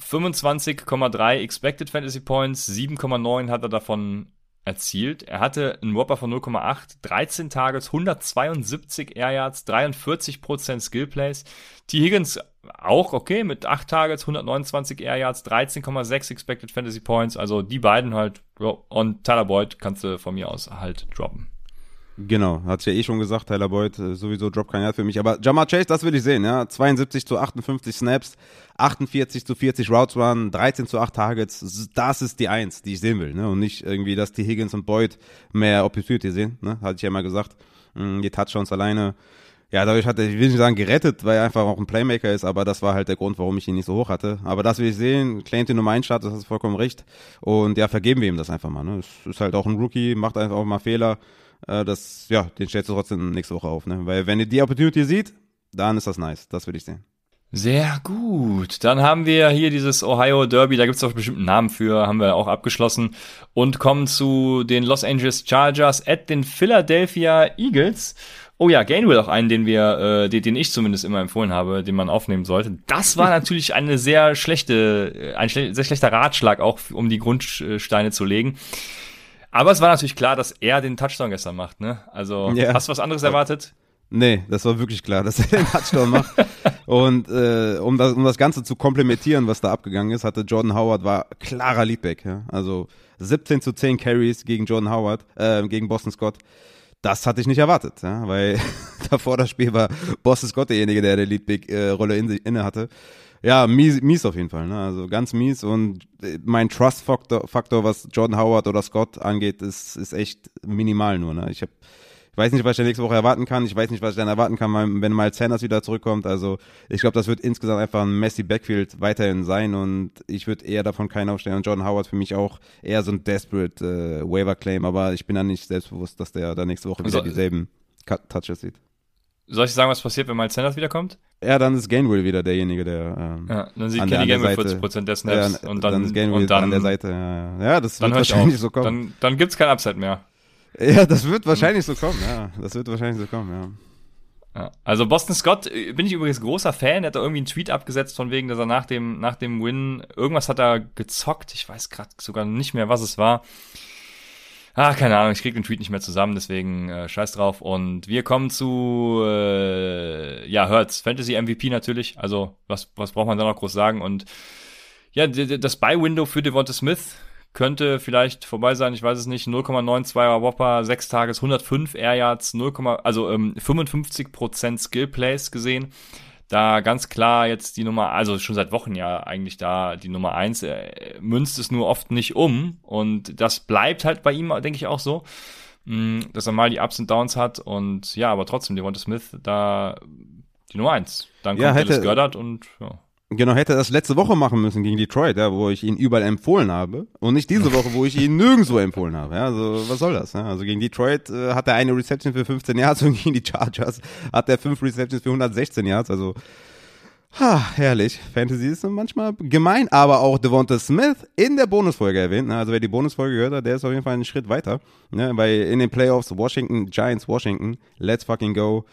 25,3 Expected Fantasy Points, 7,9 hat er davon erzielt. Er hatte einen Whopper von 0,8, 13 Targets, 172 Air Yards, 43% Skill Plays. T. Higgins auch okay mit 8 Targets, 129 Air Yards, 13,6 Expected Fantasy Points. Also die beiden halt. Und Tyler Boyd kannst du von mir aus halt droppen. Genau, hat ja eh schon gesagt, Tyler Boyd, äh, sowieso Drop-Kandidat für mich. Aber Jamar Chase, das will ich sehen, ja. 72 zu 58 Snaps, 48 zu 40 Routes Run, 13 zu 8 Targets. Das ist die Eins, die ich sehen will, ne. Und nicht irgendwie, dass die Higgins und Boyd mehr Opportunity sehen, ne. Hatte ich ja mal gesagt. Mm, die Touchdowns alleine. Ja, dadurch hat er, ich will nicht sagen gerettet, weil er einfach auch ein Playmaker ist, aber das war halt der Grund, warum ich ihn nicht so hoch hatte. Aber das will ich sehen, claimt die Nummer 1 Start, das hast vollkommen recht. Und ja, vergeben wir ihm das einfach mal, ne. Es ist halt auch ein Rookie, macht einfach auch mal Fehler äh, das, ja, den stellst du trotzdem nächste Woche auf, ne? Weil wenn ihr die Opportunity sieht, dann ist das nice. Das würde ich sehen. Sehr gut. Dann haben wir hier dieses Ohio Derby, da gibt es auch bestimmten Namen für, haben wir auch abgeschlossen. Und kommen zu den Los Angeles Chargers at den Philadelphia Eagles. Oh ja, Gainwell auch einen, den wir, äh, den, den ich zumindest immer empfohlen habe, den man aufnehmen sollte. Das war *laughs* natürlich eine sehr schlechte, äh, ein schle sehr schlechter Ratschlag auch, um die Grundsteine zu legen. Aber es war natürlich klar, dass er den Touchdown gestern macht, ne? Also, ja. hast du was anderes erwartet? Nee, das war wirklich klar, dass er den Touchdown macht. *laughs* Und äh, um, das, um das Ganze zu komplementieren, was da abgegangen ist, hatte Jordan Howard, war klarer Leadback. Ja? Also 17 zu 10 Carries gegen Jordan Howard, äh, gegen Boston Scott. Das hatte ich nicht erwartet, ja? weil *laughs* davor das Spiel war Boston Scott derjenige, der die Leadback-Rolle in, inne hatte ja, mies, mies auf jeden Fall. Ne? Also ganz mies und äh, mein Trust-Faktor, Faktor, was Jordan Howard oder Scott angeht, ist, ist echt minimal nur. Ne? Ich habe weiß nicht, was ich nächste Woche erwarten kann. Ich weiß nicht, was ich dann erwarten kann, wenn Miles Sanders wieder zurückkommt. Also ich glaube, das wird insgesamt einfach ein messy Backfield weiterhin sein und ich würde eher davon keinen aufstellen. Und Jordan Howard für mich auch eher so ein desperate äh, Waiver Claim, aber ich bin dann nicht selbstbewusst, dass der da nächste Woche wieder also, dieselben Touches sieht. Soll ich sagen, was passiert, wenn Miles Sanders wiederkommt? Ja, dann ist Gainwell wieder derjenige, der. Ähm, ja, dann sieht Kenny Gainwell 40% der Snaps ja, und dann, dann ist Gainwell und dann, an der Seite. Ja, ja das wird wahrscheinlich so kommen. Dann, dann gibt's kein Upset mehr. *laughs* Ja, das wird wahrscheinlich so kommen, ja. Das wird wahrscheinlich so kommen, ja. ja. Also Boston Scott äh, bin ich übrigens großer Fan. Er hat da irgendwie einen Tweet abgesetzt von wegen, dass er nach dem, nach dem Win irgendwas hat er gezockt. Ich weiß gerade sogar nicht mehr, was es war. Ach, keine Ahnung, ich krieg den Tweet nicht mehr zusammen, deswegen äh, scheiß drauf. Und wir kommen zu, äh, ja, Hurts, Fantasy MVP natürlich. Also, was, was braucht man da noch groß sagen? Und ja, das Buy-Window für Devonta Smith könnte vielleicht vorbei sein, ich weiß es nicht. 0,92er Whopper, 6 Tages, 105 Air Yards, 0, also ähm, 55% Skill Plays gesehen. da ganz klar jetzt die Nummer, also schon seit Wochen ja eigentlich da die Nummer eins, er münzt es nur oft nicht um und das bleibt halt bei ihm, denke ich auch so, mm, dass er mal die Ups und Downs hat und ja, aber trotzdem, Devonta Smith da die Nummer eins. Dann kommt ja, hätte, Dallas Goddard und ja. Genau, hätte er das letzte Woche machen müssen gegen Detroit, ja, wo ich ihn überall empfohlen habe. Und nicht diese Woche, wo ich ihn nirgendwo empfohlen habe. Ja, also was soll das? Ja? Also gegen Detroit äh, hat er eine Reception für 15 Yards und gegen die Chargers hat er fünf Receptions für 116 Yards. Also ha, herrlich. Fantasy ist manchmal gemein, aber auch Devonta Smith in der Bonusfolge erwähnt. Ne? Also wer die Bonusfolge gehört hat, der ist auf jeden Fall einen Schritt weiter. Ne? Weil in den Playoffs Washington, Giants Washington, let's fucking go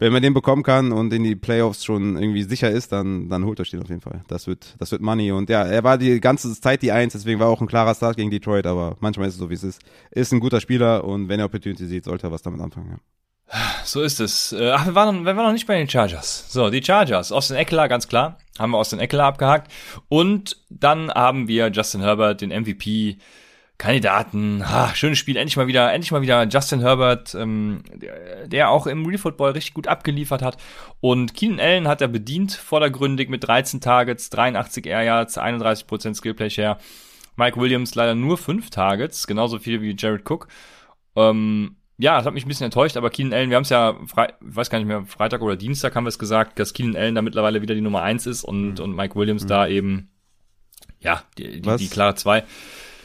wenn man den bekommen kann und in die Playoffs schon irgendwie sicher ist, dann, dann holt euch den auf jeden Fall. Das wird, das wird Money. Und ja, er war die ganze Zeit die Eins, deswegen war auch ein klarer Start gegen Detroit, aber manchmal ist es so, wie es ist. Ist ein guter Spieler und wenn er Opportunity sieht, sollte er was damit anfangen, ja. So ist es. Äh, ach, wir waren, wir waren noch nicht bei den Chargers. So, die Chargers. Austin Eckler, ganz klar. Haben wir Austin Eckler abgehakt. Und dann haben wir Justin Herbert, den MVP Kandidaten, ha, schönes Spiel, endlich mal wieder, endlich mal wieder Justin Herbert, ähm, der, auch im Real Football richtig gut abgeliefert hat. Und Keenan Allen hat er bedient, vordergründig mit 13 Targets, 83 Air Yards, 31% Skillplay Share. Mike Williams leider nur 5 Targets, genauso viel wie Jared Cook. Ähm, ja, das hat mich ein bisschen enttäuscht, aber Keenan Allen, wir haben es ja, Fre ich weiß gar nicht mehr, Freitag oder Dienstag haben wir es gesagt, dass Keenan Allen da mittlerweile wieder die Nummer 1 ist und, mhm. und Mike Williams mhm. da eben, ja, die, die, die klare 2.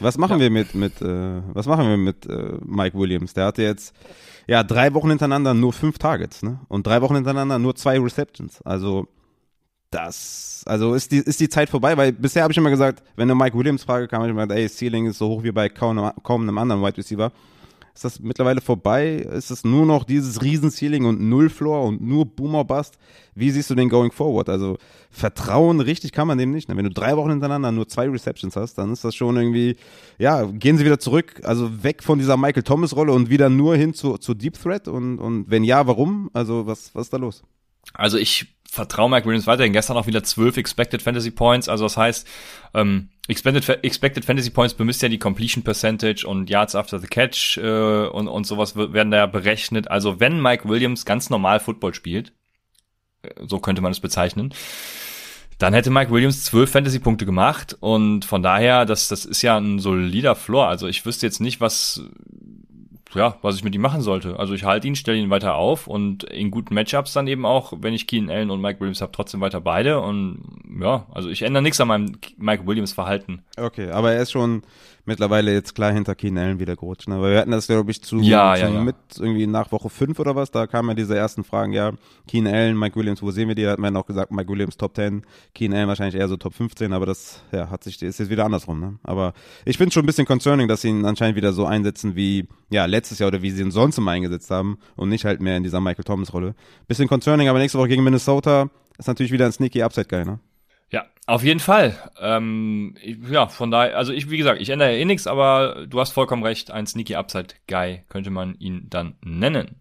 Was machen ja. wir mit, mit äh, was machen wir mit äh, Mike Williams? Der hatte jetzt ja drei Wochen hintereinander nur fünf Targets, ne? Und drei Wochen hintereinander nur zwei Receptions. Also das, also ist die, ist die Zeit vorbei, weil bisher habe ich immer gesagt, wenn eine Mike Williams Frage kam, ich immer gesagt, ey, Ceiling ist so hoch wie bei kaum, kaum einem anderen Wide Receiver. Ist das mittlerweile vorbei? Ist es nur noch dieses Riesen-Ceiling und Null-Floor und nur Boomer-Bust? Wie siehst du den going forward? Also Vertrauen, richtig kann man dem nicht. Wenn du drei Wochen hintereinander nur zwei Receptions hast, dann ist das schon irgendwie, ja, gehen sie wieder zurück, also weg von dieser Michael Thomas-Rolle und wieder nur hin zu, zu Deep Threat? Und, und wenn ja, warum? Also was, was ist da los? Also ich vertraue Mike Williams weiterhin. Gestern auch wieder zwölf Expected Fantasy Points. Also das heißt, ähm, Expected, Expected Fantasy Points bemisst ja die Completion Percentage und Yards after the Catch äh, und, und sowas werden da berechnet. Also wenn Mike Williams ganz normal Football spielt, äh, so könnte man es bezeichnen, dann hätte Mike Williams zwölf Fantasy-Punkte gemacht und von daher, das, das ist ja ein solider Floor. Also ich wüsste jetzt nicht, was ja, was ich mit ihm machen sollte. Also ich halte ihn, stelle ihn weiter auf und in guten Matchups dann eben auch, wenn ich Keenan Allen und Mike Williams habe, trotzdem weiter beide und ja, also ich ändere nichts an meinem Mike Williams Verhalten. Okay, aber er ist schon mittlerweile jetzt klar hinter Keenan Allen wieder gerutscht. Ne? Weil wir hatten das, glaube ich, zu, ja, zu ja, ja. mit irgendwie nach Woche 5 oder was, da kamen ja diese ersten Fragen, ja, Keenan Allen, Mike Williams, wo sehen wir die? Da hat man auch gesagt, Mike Williams Top 10, Keenan Allen wahrscheinlich eher so Top 15, aber das ja, hat sich, ist jetzt wieder andersrum. Ne? Aber ich finde schon ein bisschen concerning, dass sie ihn anscheinend wieder so einsetzen wie ja, letztes Jahr oder wie sie ihn sonst immer eingesetzt haben und nicht halt mehr in dieser Michael Thomas Rolle. Bisschen concerning, aber nächste Woche gegen Minnesota ist natürlich wieder ein sneaky Upside Guy, ne? Auf jeden Fall. Ähm, ja, von daher, also ich, wie gesagt, ich ändere ja eh nichts, aber du hast vollkommen recht, ein Sneaky Upside Guy könnte man ihn dann nennen.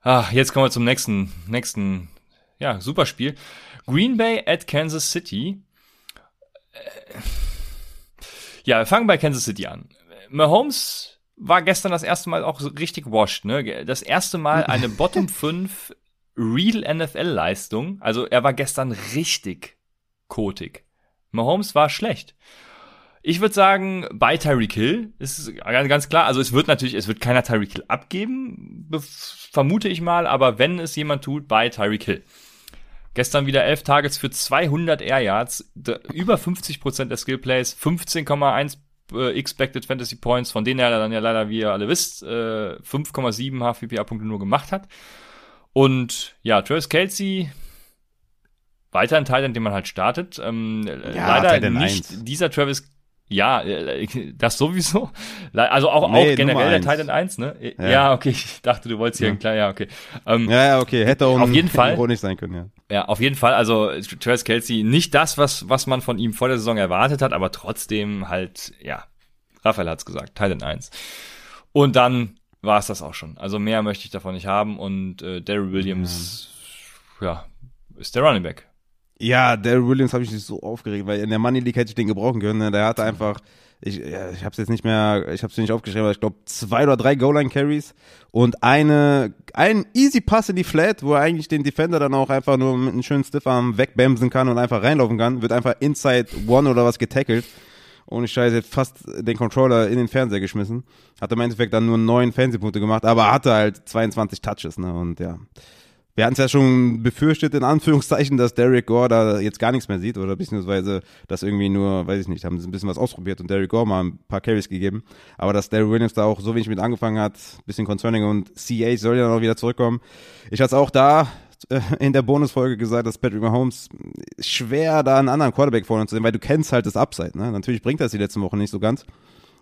Ah, jetzt kommen wir zum nächsten, nächsten, ja, super Spiel. Green Bay at Kansas City. Äh, ja, wir fangen bei Kansas City an. Mahomes war gestern das erste Mal auch richtig washed, ne? Das erste Mal eine *laughs* Bottom 5 Real NFL-Leistung. Also er war gestern richtig kotig. Mahomes war schlecht. Ich würde sagen, bei Tyreek Hill ist ganz klar, also es wird natürlich, es wird keiner Tyreek Hill abgeben, vermute ich mal, aber wenn es jemand tut, bei Tyreek Hill. Gestern wieder 11 Targets für 200 Air Yards, über 50% der Skill Plays, 15,1 äh, Expected Fantasy Points, von denen er dann ja leider, wie ihr alle wisst, äh, 5,7 HVPA-Punkte nur gemacht hat. Und ja, Travis Kelsey, weiter ein Teil, in dem man halt startet. Ähm, ja, leider nicht 1. dieser Travis ja, äh, *laughs* das sowieso. Also auch, nee, auch generell der Titan 1, ne? Ja. ja. okay, *laughs* ich dachte, du wolltest hier ja. ein klar, ja, okay. Ähm, ja, ja, okay, hätte auch auf jeden Fall ironisch sein können, ja. Ja, auf jeden Fall, also Travis Kelsey, nicht das, was, was man von ihm vor der Saison erwartet hat, aber trotzdem halt, ja, Raphael hat's gesagt, Titan 1. Und dann war es das auch schon. Also mehr möchte ich davon nicht haben und äh, Daryl Williams, ja, ja ist der Running Back. Ja, Daryl Williams habe ich mich so aufgeregt, weil in der Money League hätte ich den gebrauchen können. Ne? Der hatte einfach, ich, ja, ich habe es jetzt nicht mehr, ich habe es nicht aufgeschrieben, aber ich glaube zwei oder drei Goal-Line Carries und eine, ein easy Pass in die Flat, wo er eigentlich den Defender dann auch einfach nur mit einem schönen Stiffarm wegbämsen kann und einfach reinlaufen kann, wird einfach inside one oder was getackelt. Und ich scheiße fast den Controller in den Fernseher geschmissen. Hat im Endeffekt dann nur neun Fernsehpunkte gemacht, aber hatte halt 22 Touches, ne? Und ja wir hatten es ja schon befürchtet, in Anführungszeichen, dass Derek Gore da jetzt gar nichts mehr sieht oder beziehungsweise das irgendwie nur, weiß ich nicht, haben sie ein bisschen was ausprobiert und Derek Gore mal ein paar Carries gegeben. Aber dass Derek Williams da auch so wenig mit angefangen hat, bisschen concerning und CA soll ja noch wieder zurückkommen. Ich hatte es auch da äh, in der Bonusfolge gesagt, dass Patrick Mahomes schwer da einen anderen Quarterback vorne zu sehen, weil du kennst halt das Upside. Ne? Natürlich bringt das die letzten Wochen nicht so ganz.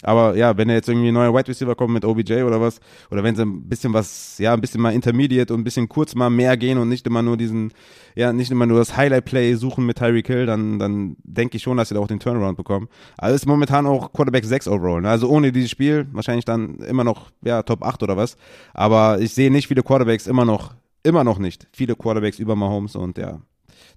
Aber ja, wenn jetzt irgendwie ein neuer Wide Receiver kommt mit OBJ oder was, oder wenn sie ein bisschen was, ja, ein bisschen mal Intermediate und ein bisschen kurz mal mehr gehen und nicht immer nur diesen, ja, nicht immer nur das Highlight-Play suchen mit Tyreek Hill, dann, dann denke ich schon, dass sie da auch den Turnaround bekommen. Also ist momentan auch Quarterback 6 overall. Ne? Also ohne dieses Spiel wahrscheinlich dann immer noch, ja, Top 8 oder was. Aber ich sehe nicht viele Quarterbacks immer noch, immer noch nicht. Viele Quarterbacks über Mahomes und ja,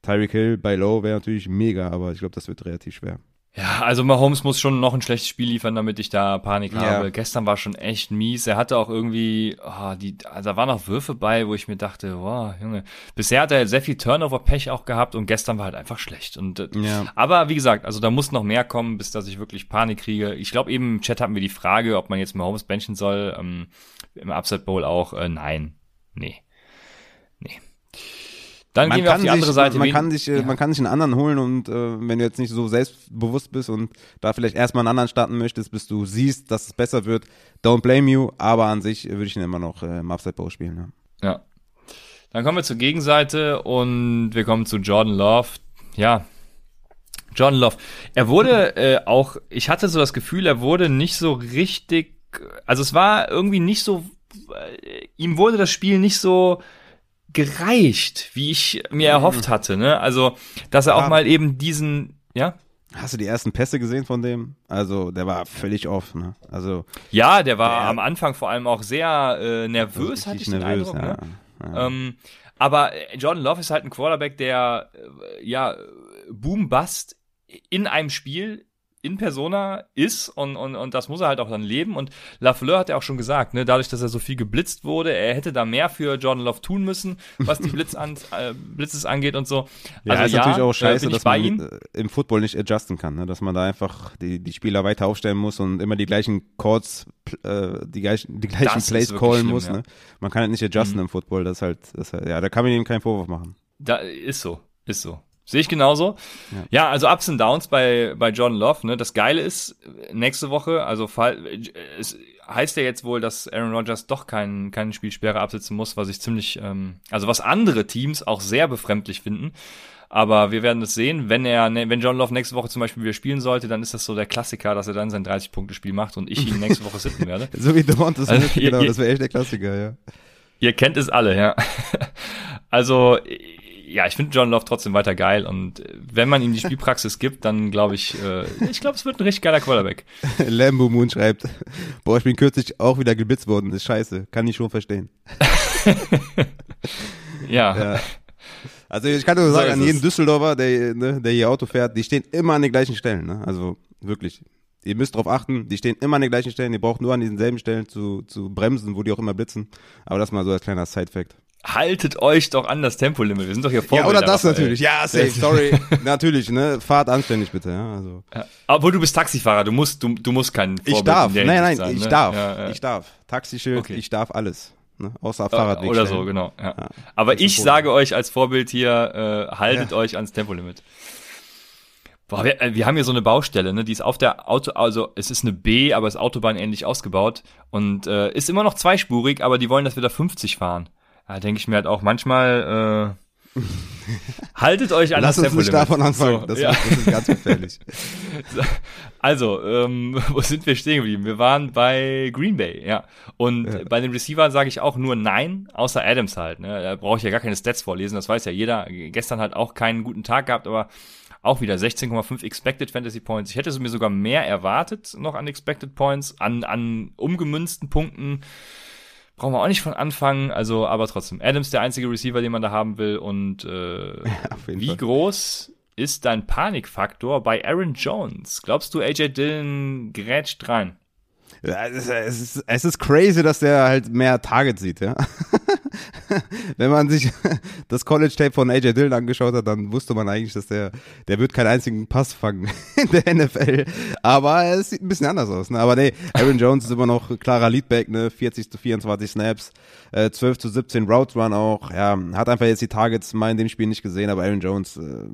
Tyreek Hill bei Low wäre natürlich mega, aber ich glaube, das wird relativ schwer. Ja, also Mahomes muss schon noch ein schlechtes Spiel liefern, damit ich da Panik ja. habe. Gestern war schon echt mies. Er hatte auch irgendwie, oh, die, also da waren noch Würfe bei, wo ich mir dachte, wow, Junge. Bisher hat er sehr viel Turnover-Pech auch gehabt und gestern war halt einfach schlecht. Und, äh, ja. Aber wie gesagt, also da muss noch mehr kommen, bis dass ich wirklich Panik kriege. Ich glaube eben im Chat hatten wir die Frage, ob man jetzt Mahomes benchen soll. Ähm, Im Upset Bowl auch. Äh, nein. Nee. Nee. Dann man gehen wir auf die andere Seite. Man, kann sich, äh, ja. man kann sich einen anderen holen und äh, wenn du jetzt nicht so selbstbewusst bist und da vielleicht erstmal einen anderen starten möchtest, bis du siehst, dass es besser wird, don't blame you, aber an sich würde ich ihn immer noch äh, im Upside Bowl spielen. Ja. ja. Dann kommen wir zur Gegenseite und wir kommen zu Jordan Love. Ja, Jordan Love. Er wurde äh, auch, ich hatte so das Gefühl, er wurde nicht so richtig, also es war irgendwie nicht so, äh, ihm wurde das Spiel nicht so gereicht, wie ich mir erhofft hatte. Ne? Also, dass er auch mal eben diesen, ja. Hast du die ersten Pässe gesehen von dem? Also, der war völlig off, ne? Also. Ja, der war der, am Anfang vor allem auch sehr äh, nervös, hatte ich nervös, den Eindruck. Ja, ne? ja. Ähm, aber Jordan Love ist halt ein Quarterback, der äh, ja Boom Bust in einem Spiel in Persona ist und, und, und das muss er halt auch dann leben. Und Lafleur hat ja auch schon gesagt, ne, dadurch, dass er so viel geblitzt wurde, er hätte da mehr für Jordan Love tun müssen, was die *laughs* Blitz an, äh, Blitzes angeht und so. Ja, also ist ja, natürlich auch scheiße, dass man ihm. Äh, im Football nicht adjusten kann, ne? dass man da einfach die, die Spieler weiter aufstellen muss und immer die gleichen Calls, äh, die gleichen, die gleichen Plays callen schlimm, muss. Ja. Ne? Man kann halt nicht adjusten mhm. im Football, das halt, das halt, ja, da kann man ihm keinen Vorwurf machen. Da ist so, ist so. Sehe ich genauso. Ja. ja. also Ups und Downs bei, bei John Love. Ne? Das Geile ist, nächste Woche, also es heißt ja jetzt wohl, dass Aaron Rodgers doch keinen keinen Spielsperre absitzen muss, was ich ziemlich, ähm, also was andere Teams auch sehr befremdlich finden. Aber wir werden es sehen. Wenn er, ne, wenn John Love nächste Woche zum Beispiel wieder spielen sollte, dann ist das so der Klassiker, dass er dann sein 30-Punkte-Spiel macht und ich ihn *laughs* nächste Woche sitten werde. so wie Devonta also, genau, das wäre echt der Klassiker, ja. Ihr kennt es alle, ja. *laughs* also, ja, ich finde John Love trotzdem weiter geil und äh, wenn man ihm die Spielpraxis gibt, dann glaube ich, äh, *laughs* ich glaube, es wird ein richtig geiler Quarterback. *laughs* Lambo Moon schreibt, boah, ich bin kürzlich auch wieder geblitzt worden, das ist scheiße, kann ich schon verstehen. *laughs* ja. ja. Also ich kann nur sagen, so an jeden Düsseldorfer, der, ne, der hier Auto fährt, die stehen immer an den gleichen Stellen, ne? also wirklich. Ihr müsst drauf achten, die stehen immer an den gleichen Stellen, ihr braucht nur an diesen selben Stellen zu, zu bremsen, wo die auch immer blitzen. Aber das mal so als kleiner Side-Fact haltet euch doch an das Tempolimit. Wir sind doch hier vor. Ja, oder das natürlich. Ey. Ja, safe, *laughs* sorry. natürlich, ne? Fahrt anständig bitte, ja. Also. Ja, aber du bist Taxifahrer, du musst, du, du musst keinen Vorbild Ich darf, nein, nein, sein, ich ne? darf. Ja. Ich darf. Taxischild, okay. ich darf alles. Ne? Außer äh, Fahrradweg. Oder so, genau. Aber ich sage euch als Vorbild hier, äh, haltet euch ans Tempolimit. Boah, wir, äh, wir haben hier so eine Baustelle, ne? Die ist auf der Auto, also es ist eine B, aber ist autobahnähnlich ausgebaut und äh, ist immer noch zweispurig, aber die wollen, dass wir da 50 fahren. Da denke ich mir halt auch manchmal, äh, haltet euch an Lass das uns nicht davon anfangen, so, das, ja. ist, das, ist ganz gefährlich. *laughs* also, ähm, *laughs* wo sind wir stehen geblieben? Wir waren bei Green Bay, ja. Und ja. bei den Receivern sage ich auch nur Nein, außer Adams halt. Ne? Da brauche ich ja gar keine Stats vorlesen, das weiß ja jeder. Gestern hat auch keinen guten Tag gehabt, aber auch wieder 16,5 Expected Fantasy Points. Ich hätte es mir sogar mehr erwartet noch an Expected Points, an, an umgemünzten Punkten brauchen wir auch nicht von anfangen. Also, aber trotzdem, Adams der einzige Receiver, den man da haben will. Und äh, *laughs* ja, wie Fall. groß ist dein Panikfaktor bei Aaron Jones? Glaubst du, AJ Dillon grätscht rein? Es ist, es ist crazy, dass der halt mehr Target sieht, ja. *laughs* *laughs* Wenn man sich *laughs* das College-Tape von AJ Dillon angeschaut hat, dann wusste man eigentlich, dass der, der wird keinen einzigen Pass fangen *laughs* in der NFL. Aber es sieht ein bisschen anders aus, ne? Aber nee, Aaron Jones ist immer noch klarer Leadback, ne? 40 zu 24 Snaps, äh, 12 zu 17 Route Run auch, ja. Hat einfach jetzt die Targets mal in dem Spiel nicht gesehen, aber Aaron Jones, äh,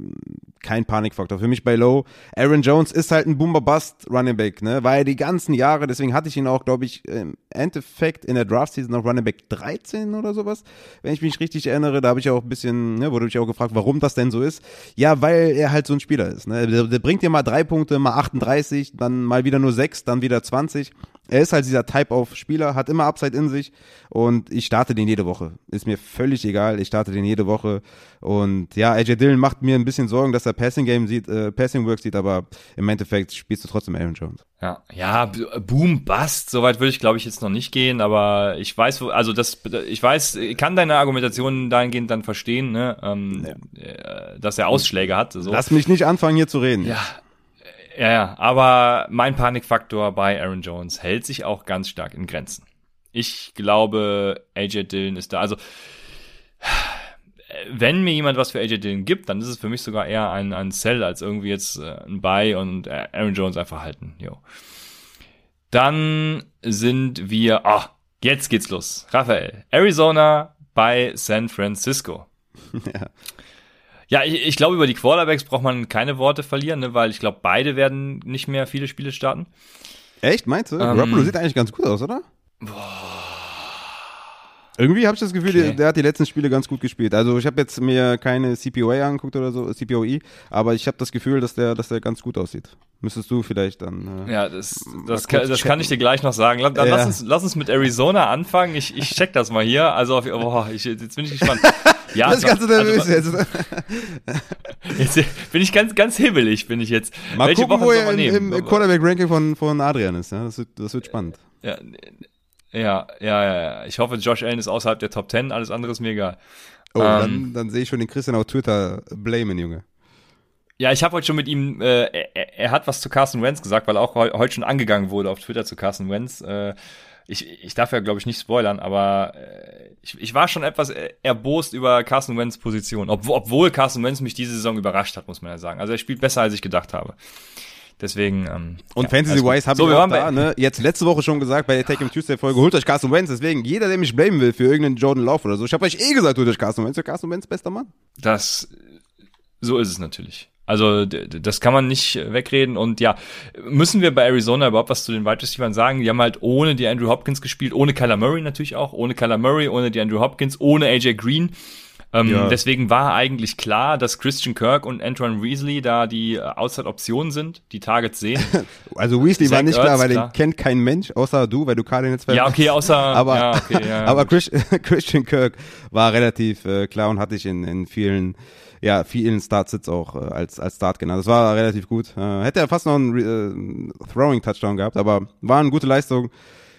kein Panikfaktor. Für mich bei Low. Aaron Jones ist halt ein Boomer-Bust Running Back, ne? War er die ganzen Jahre, deswegen hatte ich ihn auch, glaube ich, im Endeffekt in der Draft-Season noch Running Back 13 oder sowas, wenn ich mich richtig erinnere. Da habe ich auch ein bisschen, ne, wurde mich auch gefragt, warum das denn so ist. Ja, weil er halt so ein Spieler ist. Ne? Der, der bringt dir mal drei Punkte, mal 38, dann mal wieder nur sechs, dann wieder 20 er ist halt dieser Type of Spieler, hat immer Upside in sich und ich starte den jede Woche. Ist mir völlig egal, ich starte den jede Woche und ja, AJ Dillon macht mir ein bisschen Sorgen, dass er Passing Game sieht, äh, Passing Work sieht, aber im Endeffekt spielst du trotzdem Aaron Jones. Ja, ja, Boom, Bust, soweit würde ich glaube ich jetzt noch nicht gehen, aber ich weiß, also das, ich weiß, ich kann deine Argumentation dahingehend dann verstehen, ne, ähm, ja. Äh, dass er Ausschläge hat. So. Lass mich nicht anfangen hier zu reden. Ja, ja, ja, aber mein Panikfaktor bei Aaron Jones hält sich auch ganz stark in Grenzen. Ich glaube, AJ Dillon ist da. Also, wenn mir jemand was für AJ Dillon gibt, dann ist es für mich sogar eher ein, ein Sell als irgendwie jetzt äh, ein Buy und äh, Aaron Jones einfach halten. Jo. Dann sind wir, ah, oh, jetzt geht's los. Raphael, Arizona bei San Francisco. *laughs* Ja. Ja, ich, ich glaube, über die Quarterbacks braucht man keine Worte verlieren, ne, weil ich glaube, beide werden nicht mehr viele Spiele starten. Echt, meinst du? Ähm, Garoppolo sieht eigentlich ganz gut aus, oder? Boah. Irgendwie habe ich das Gefühl, okay. der, der, hat die letzten Spiele ganz gut gespielt. Also ich habe jetzt mir keine CPOA angeguckt oder so, CPOE, aber ich habe das Gefühl, dass der, dass der ganz gut aussieht. Müsstest du vielleicht dann. Äh, ja, das, das, kann, das kann ich dir gleich noch sagen. Dann ja. lass, uns, lass uns mit Arizona anfangen. Ich, ich check das mal hier. Also auf, oh, ich, jetzt bin ich gespannt. *laughs* Ja, das ist ganz nervös also, jetzt. *laughs* jetzt. Bin ich ganz, ganz hibbelig, bin ich jetzt. Mal Welche gucken, Woche wo er im, im Quarterback-Ranking von, von Adrian ist. Ja? Das, wird, das wird spannend. Ja, ja, ja, ja. Ich hoffe, Josh Allen ist außerhalb der Top 10. Alles andere ist mir egal. Oh, ähm, dann, dann sehe ich schon den Christian auf Twitter blamen, Junge. Ja, ich habe heute schon mit ihm, äh, er, er, hat was zu Carson Wentz gesagt, weil auch heute schon angegangen wurde auf Twitter zu Carson Wentz. Äh, ich, ich darf ja, glaube ich, nicht spoilern, aber äh, ich, ich war schon etwas erbost über Carson Wentz Position, ob, obwohl Carson Wentz mich diese Saison überrascht hat, muss man ja sagen. Also er spielt besser, als ich gedacht habe. Deswegen. Ähm, und ja, Fantasy-wise habe so, ich auch da, ne, jetzt letzte Woche schon gesagt bei der Take Tuesday Folge, holt euch Carson Wentz. Deswegen, jeder, der mich blamen will für irgendeinen Jordan Lauf oder so, ich habe euch eh gesagt, holt euch Carson Wentz. Carson Wentz, bester Mann. Das, so ist es natürlich. Also das kann man nicht wegreden. Und ja, müssen wir bei Arizona überhaupt was zu den Wide Receivers sagen? Die haben halt ohne die Andrew Hopkins gespielt, ohne Kyler Murray natürlich auch, ohne Kyler Murray, ohne die Andrew Hopkins, ohne AJ Green. Ähm, ja. Deswegen war eigentlich klar, dass Christian Kirk und Antoine Weasley da die Outside-Optionen sind, die Targets sehen. *laughs* Also Weasley war nicht Ertz, klar, weil klar. den kennt kein Mensch, außer du, weil du Cardinals Ja, okay, außer, aber, ja, okay, ja, *laughs* aber *laughs* Christian Kirk war relativ äh, klar und hatte ich in, in vielen ja, vielen Startsits auch äh, als, als Start genannt. Das war relativ gut. Äh, hätte er fast noch einen äh, Throwing-Touchdown gehabt, aber war eine gute Leistung.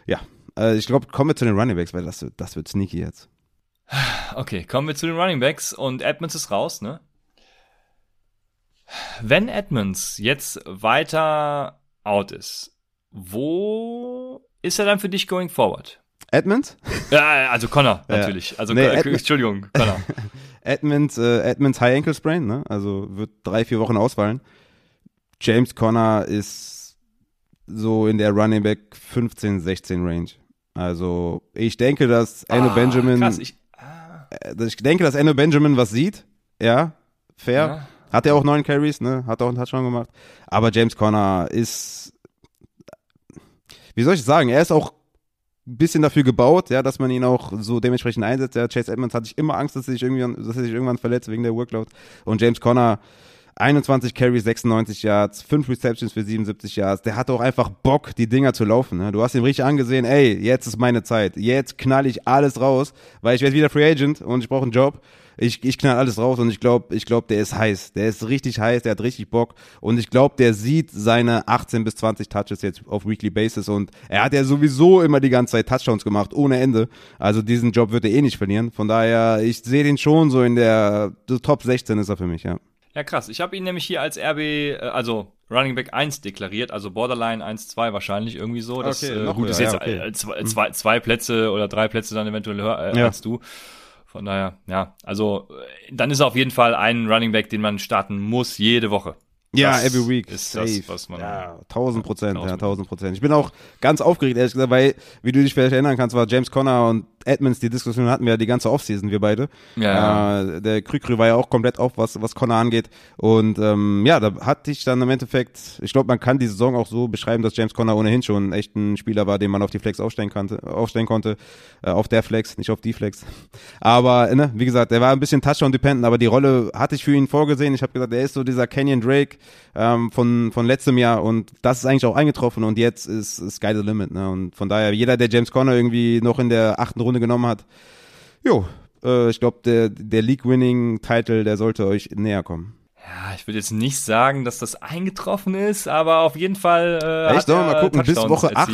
Ja, äh, ich glaube, kommen wir zu den Running Backs, weil das, das wird sneaky jetzt. Okay, kommen wir zu den Running Backs und Edmonds ist raus, ne? Wenn Edmonds jetzt weiter out ist, wo ist er dann für dich going forward? Edmonds? Ja, also Connor, natürlich. Also, nee, äh, Entschuldigung, Connor. *laughs* Edmonds, äh, Edmonds High Ankle Sprain, ne? Also wird drei, vier Wochen ausfallen. James Connor ist so in der Running Back 15, 16 Range. Also ich denke, dass Anno ah, Benjamin krass, ich, äh, ich denke, dass Endo Benjamin was sieht. Ja, fair. Ja. Hat er auch neun Carries, ne? Hat auch einen Touchdown gemacht. Aber James Conner ist, wie soll ich sagen, er ist auch ein bisschen dafür gebaut, ja, dass man ihn auch so dementsprechend einsetzt. Ja, Chase Edmonds hatte ich immer Angst, dass er sich irgendwann verletzt wegen der Workload. Und James Conner 21 Carries, 96 Yards, 5 Receptions für 77 Yards. Der hatte auch einfach Bock, die Dinger zu laufen. Ne? Du hast ihm richtig angesehen, ey, jetzt ist meine Zeit. Jetzt knall ich alles raus, weil ich werde wieder Free Agent und ich brauche einen Job. Ich, ich knall alles raus und ich glaube, ich glaube, der ist heiß. Der ist richtig heiß, der hat richtig Bock und ich glaube, der sieht seine 18 bis 20 Touches jetzt auf Weekly Basis und er hat ja sowieso immer die ganze Zeit Touchdowns gemacht, ohne Ende. Also diesen Job wird er eh nicht verlieren. Von daher, ich sehe den schon so in der Top 16 ist er für mich, ja. Ja, krass. Ich habe ihn nämlich hier als RB, äh, also Running Back 1 deklariert, also Borderline 1-2 wahrscheinlich irgendwie so. Das okay, äh, gut ist jetzt okay. äh, zwei, mhm. zwei, zwei Plätze oder drei Plätze dann eventuell höher äh, ja. als du. Von daher, ja, also äh, dann ist er auf jeden Fall ein Running Back, den man starten muss jede Woche. Ja, das every week. Ist safe. das, was man. Ja, 1000 Prozent, ja, 1000 Prozent. Ich bin auch ganz aufgeregt, ehrlich gesagt, weil, wie du dich vielleicht erinnern kannst, war James Conner und Edmonds, die Diskussion hatten wir ja die ganze Offseason, wir beide. Ja. Äh, der Krükrü war ja auch komplett auf, was, was Conner angeht. Und ähm, ja, da hatte ich dann im Endeffekt, ich glaube, man kann die Saison auch so beschreiben, dass James Conner ohnehin schon echt ein Spieler war, den man auf die Flex aufstellen, konnte, aufstellen konnte. Äh, auf der Flex, nicht auf die Flex. Aber, ne, wie gesagt, der war ein bisschen Touchdown-dependent, aber die Rolle hatte ich für ihn vorgesehen. Ich habe gesagt, er ist so dieser Canyon Drake ähm, von, von letztem Jahr und das ist eigentlich auch eingetroffen und jetzt ist, ist Sky the Limit. Ne? Und von daher, jeder, der James Conner irgendwie noch in der achten Runde genommen hat, jo, äh, ich glaube, der, der League-Winning-Title, der sollte euch näher kommen. Ja, ich würde jetzt nicht sagen, dass das eingetroffen ist, aber auf jeden Fall äh, Echt? hat mal gucken, bis Woche 8,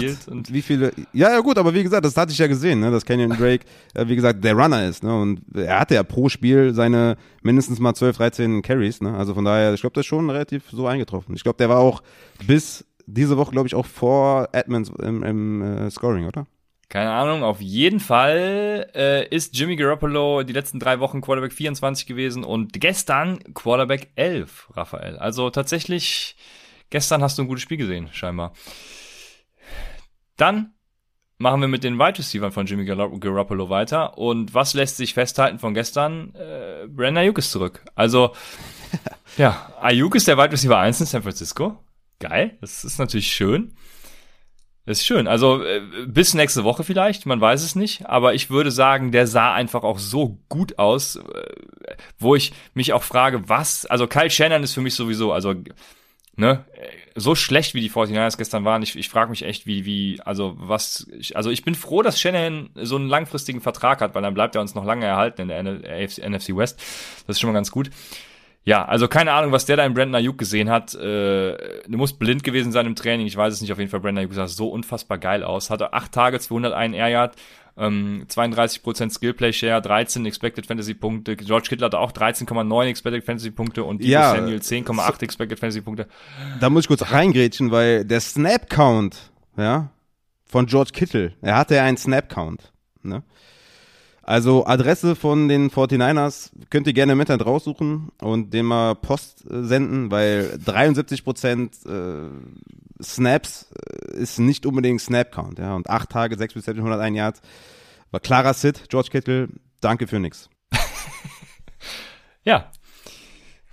wie viele, ja, ja gut, aber wie gesagt, das hatte ich ja gesehen, ne, dass Kenyon Drake, äh, wie gesagt, der Runner ist, ne, und er hatte ja pro Spiel seine mindestens mal 12, 13 Carries, ne, also von daher, ich glaube, das ist schon relativ so eingetroffen. Ich glaube, der war auch bis diese Woche, glaube ich, auch vor Edmonds im, im äh, Scoring, oder? Keine Ahnung, auf jeden Fall äh, ist Jimmy Garoppolo die letzten drei Wochen Quarterback 24 gewesen und gestern Quarterback 11, Raphael. Also tatsächlich, gestern hast du ein gutes Spiel gesehen, scheinbar. Dann machen wir mit den Wide Receivers von Jimmy Garoppolo weiter. Und was lässt sich festhalten von gestern? Äh, Brandon Ayuk ist zurück. Also, *laughs* ja, Ayuk ist der Wide Receiver 1 in San Francisco. Geil, das ist natürlich schön. Ist schön. Also äh, bis nächste Woche vielleicht, man weiß es nicht. Aber ich würde sagen, der sah einfach auch so gut aus, äh, wo ich mich auch frage, was. Also Kyle Shannon ist für mich sowieso, also ne, so schlecht wie die 49ers gestern waren. Ich, ich frage mich echt, wie, wie, also was. Ich, also ich bin froh, dass Shannon so einen langfristigen Vertrag hat, weil dann bleibt er uns noch lange erhalten in der NFC West. Das ist schon mal ganz gut. Ja, also keine Ahnung, was der da in Brandon Ayuk gesehen hat. Äh, du musst blind gewesen sein im Training. Ich weiß es nicht. Auf jeden Fall, Brandon Ayuk sah so unfassbar geil aus. Hatte acht Tage, 201 Air Yard, ähm, 32% Skillplay Share, 13 Expected Fantasy Punkte. George Kittle hatte auch 13,9 Expected Fantasy Punkte und Debo ja, Samuel 10,8 so, Expected Fantasy Punkte. Da muss ich kurz reingrätschen, weil der Snap Count, ja, von George Kittle, er hatte ja einen Snap Count, ne? Also Adresse von den 49ers könnt ihr gerne im Internet raussuchen und dem mal Post äh, senden, weil 73% äh, Snaps äh, ist nicht unbedingt Snap Count, ja. Und acht Tage, sechs bis 101 Yards war klarer Sit. George Kittle, danke für nichts. *laughs* ja,